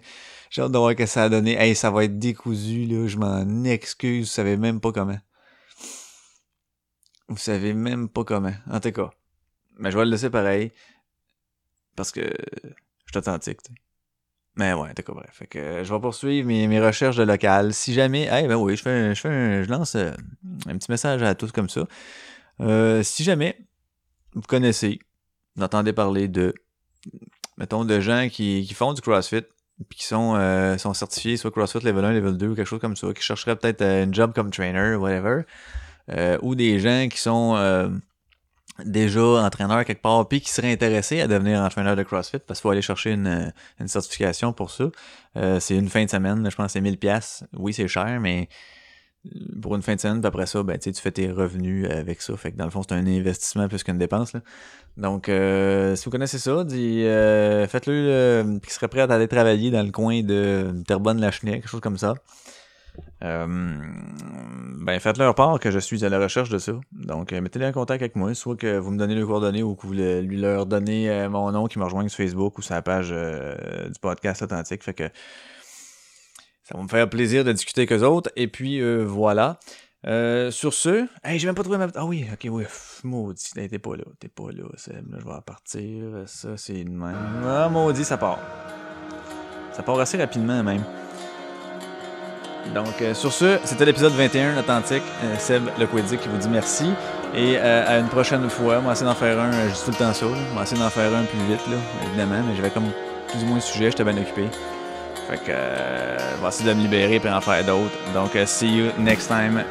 j'ai hâte de voir ce que ça a donné. Hey, ça va être décousu, là. Je m'en excuse. Vous savez même pas comment. Vous savez même pas comment. En tout cas. Mais je vais le laisser pareil. Parce que je suis authentique, tu sais. Mais ouais, d'accord, bref. Fait que je vais poursuivre mes, mes recherches de local. Si jamais. Eh ben oui, je fais un- je fais un- je lance euh, un petit message à tous comme ça. Euh, si jamais vous connaissez, vous entendez parler de mettons de gens qui, qui font du CrossFit puis qui sont, euh, sont certifiés soit CrossFit level 1, level 2 ou quelque chose comme ça, qui chercheraient peut-être une job comme trainer, whatever. Euh, ou des gens qui sont euh, déjà entraîneurs quelque part puis qui seraient intéressés à devenir entraîneur de CrossFit parce qu'il faut aller chercher une, euh, une certification pour ça. Euh, c'est une fin de semaine, je pense que c'est 1000 pièces. Oui, c'est cher, mais euh, pour une fin de semaine, puis après ça, ben, tu fais tes revenus avec ça. Fait que dans le fond, c'est un investissement plus qu'une dépense. Là. Donc, euh, si vous connaissez ça, euh, faites-le euh, qui serait prêt à aller travailler dans le coin de Terrebonne-Lachenay, quelque chose comme ça. Euh, ben, faites-leur part que je suis à la recherche de ça. Donc, euh, mettez-les en contact avec moi, soit que vous me donnez les coordonnées ou que vous le- lui leur donnez euh, mon nom qui me rejoigne sur Facebook ou sur la page du podcast Authentique. Fait que ça va me faire plaisir de discuter avec eux autres. Et puis, voilà. Sur ce, hey, j'ai même pas trouvé ma. Ah oui, ok, oui, pff, maudit, t'es pas là, t'es pas là, Seb, je vais repartir, ça c'est même. Ah, maudit, ça part. Ça part assez rapidement même. Donc, euh, sur ce, c'était l'épisode 21 Authentique. Euh, Seb Le Quédic qui vous dit merci. Et euh, à une prochaine fois, va essayer d'en faire un, dis tout le temps ça, va essayer d'en faire un plus vite, là, évidemment, mais j'avais comme plus ou moins le sujet, j'étais bien occupé. Fait que, euh, essayer de me libérer et en faire d'autres. Donc, euh, see you next time.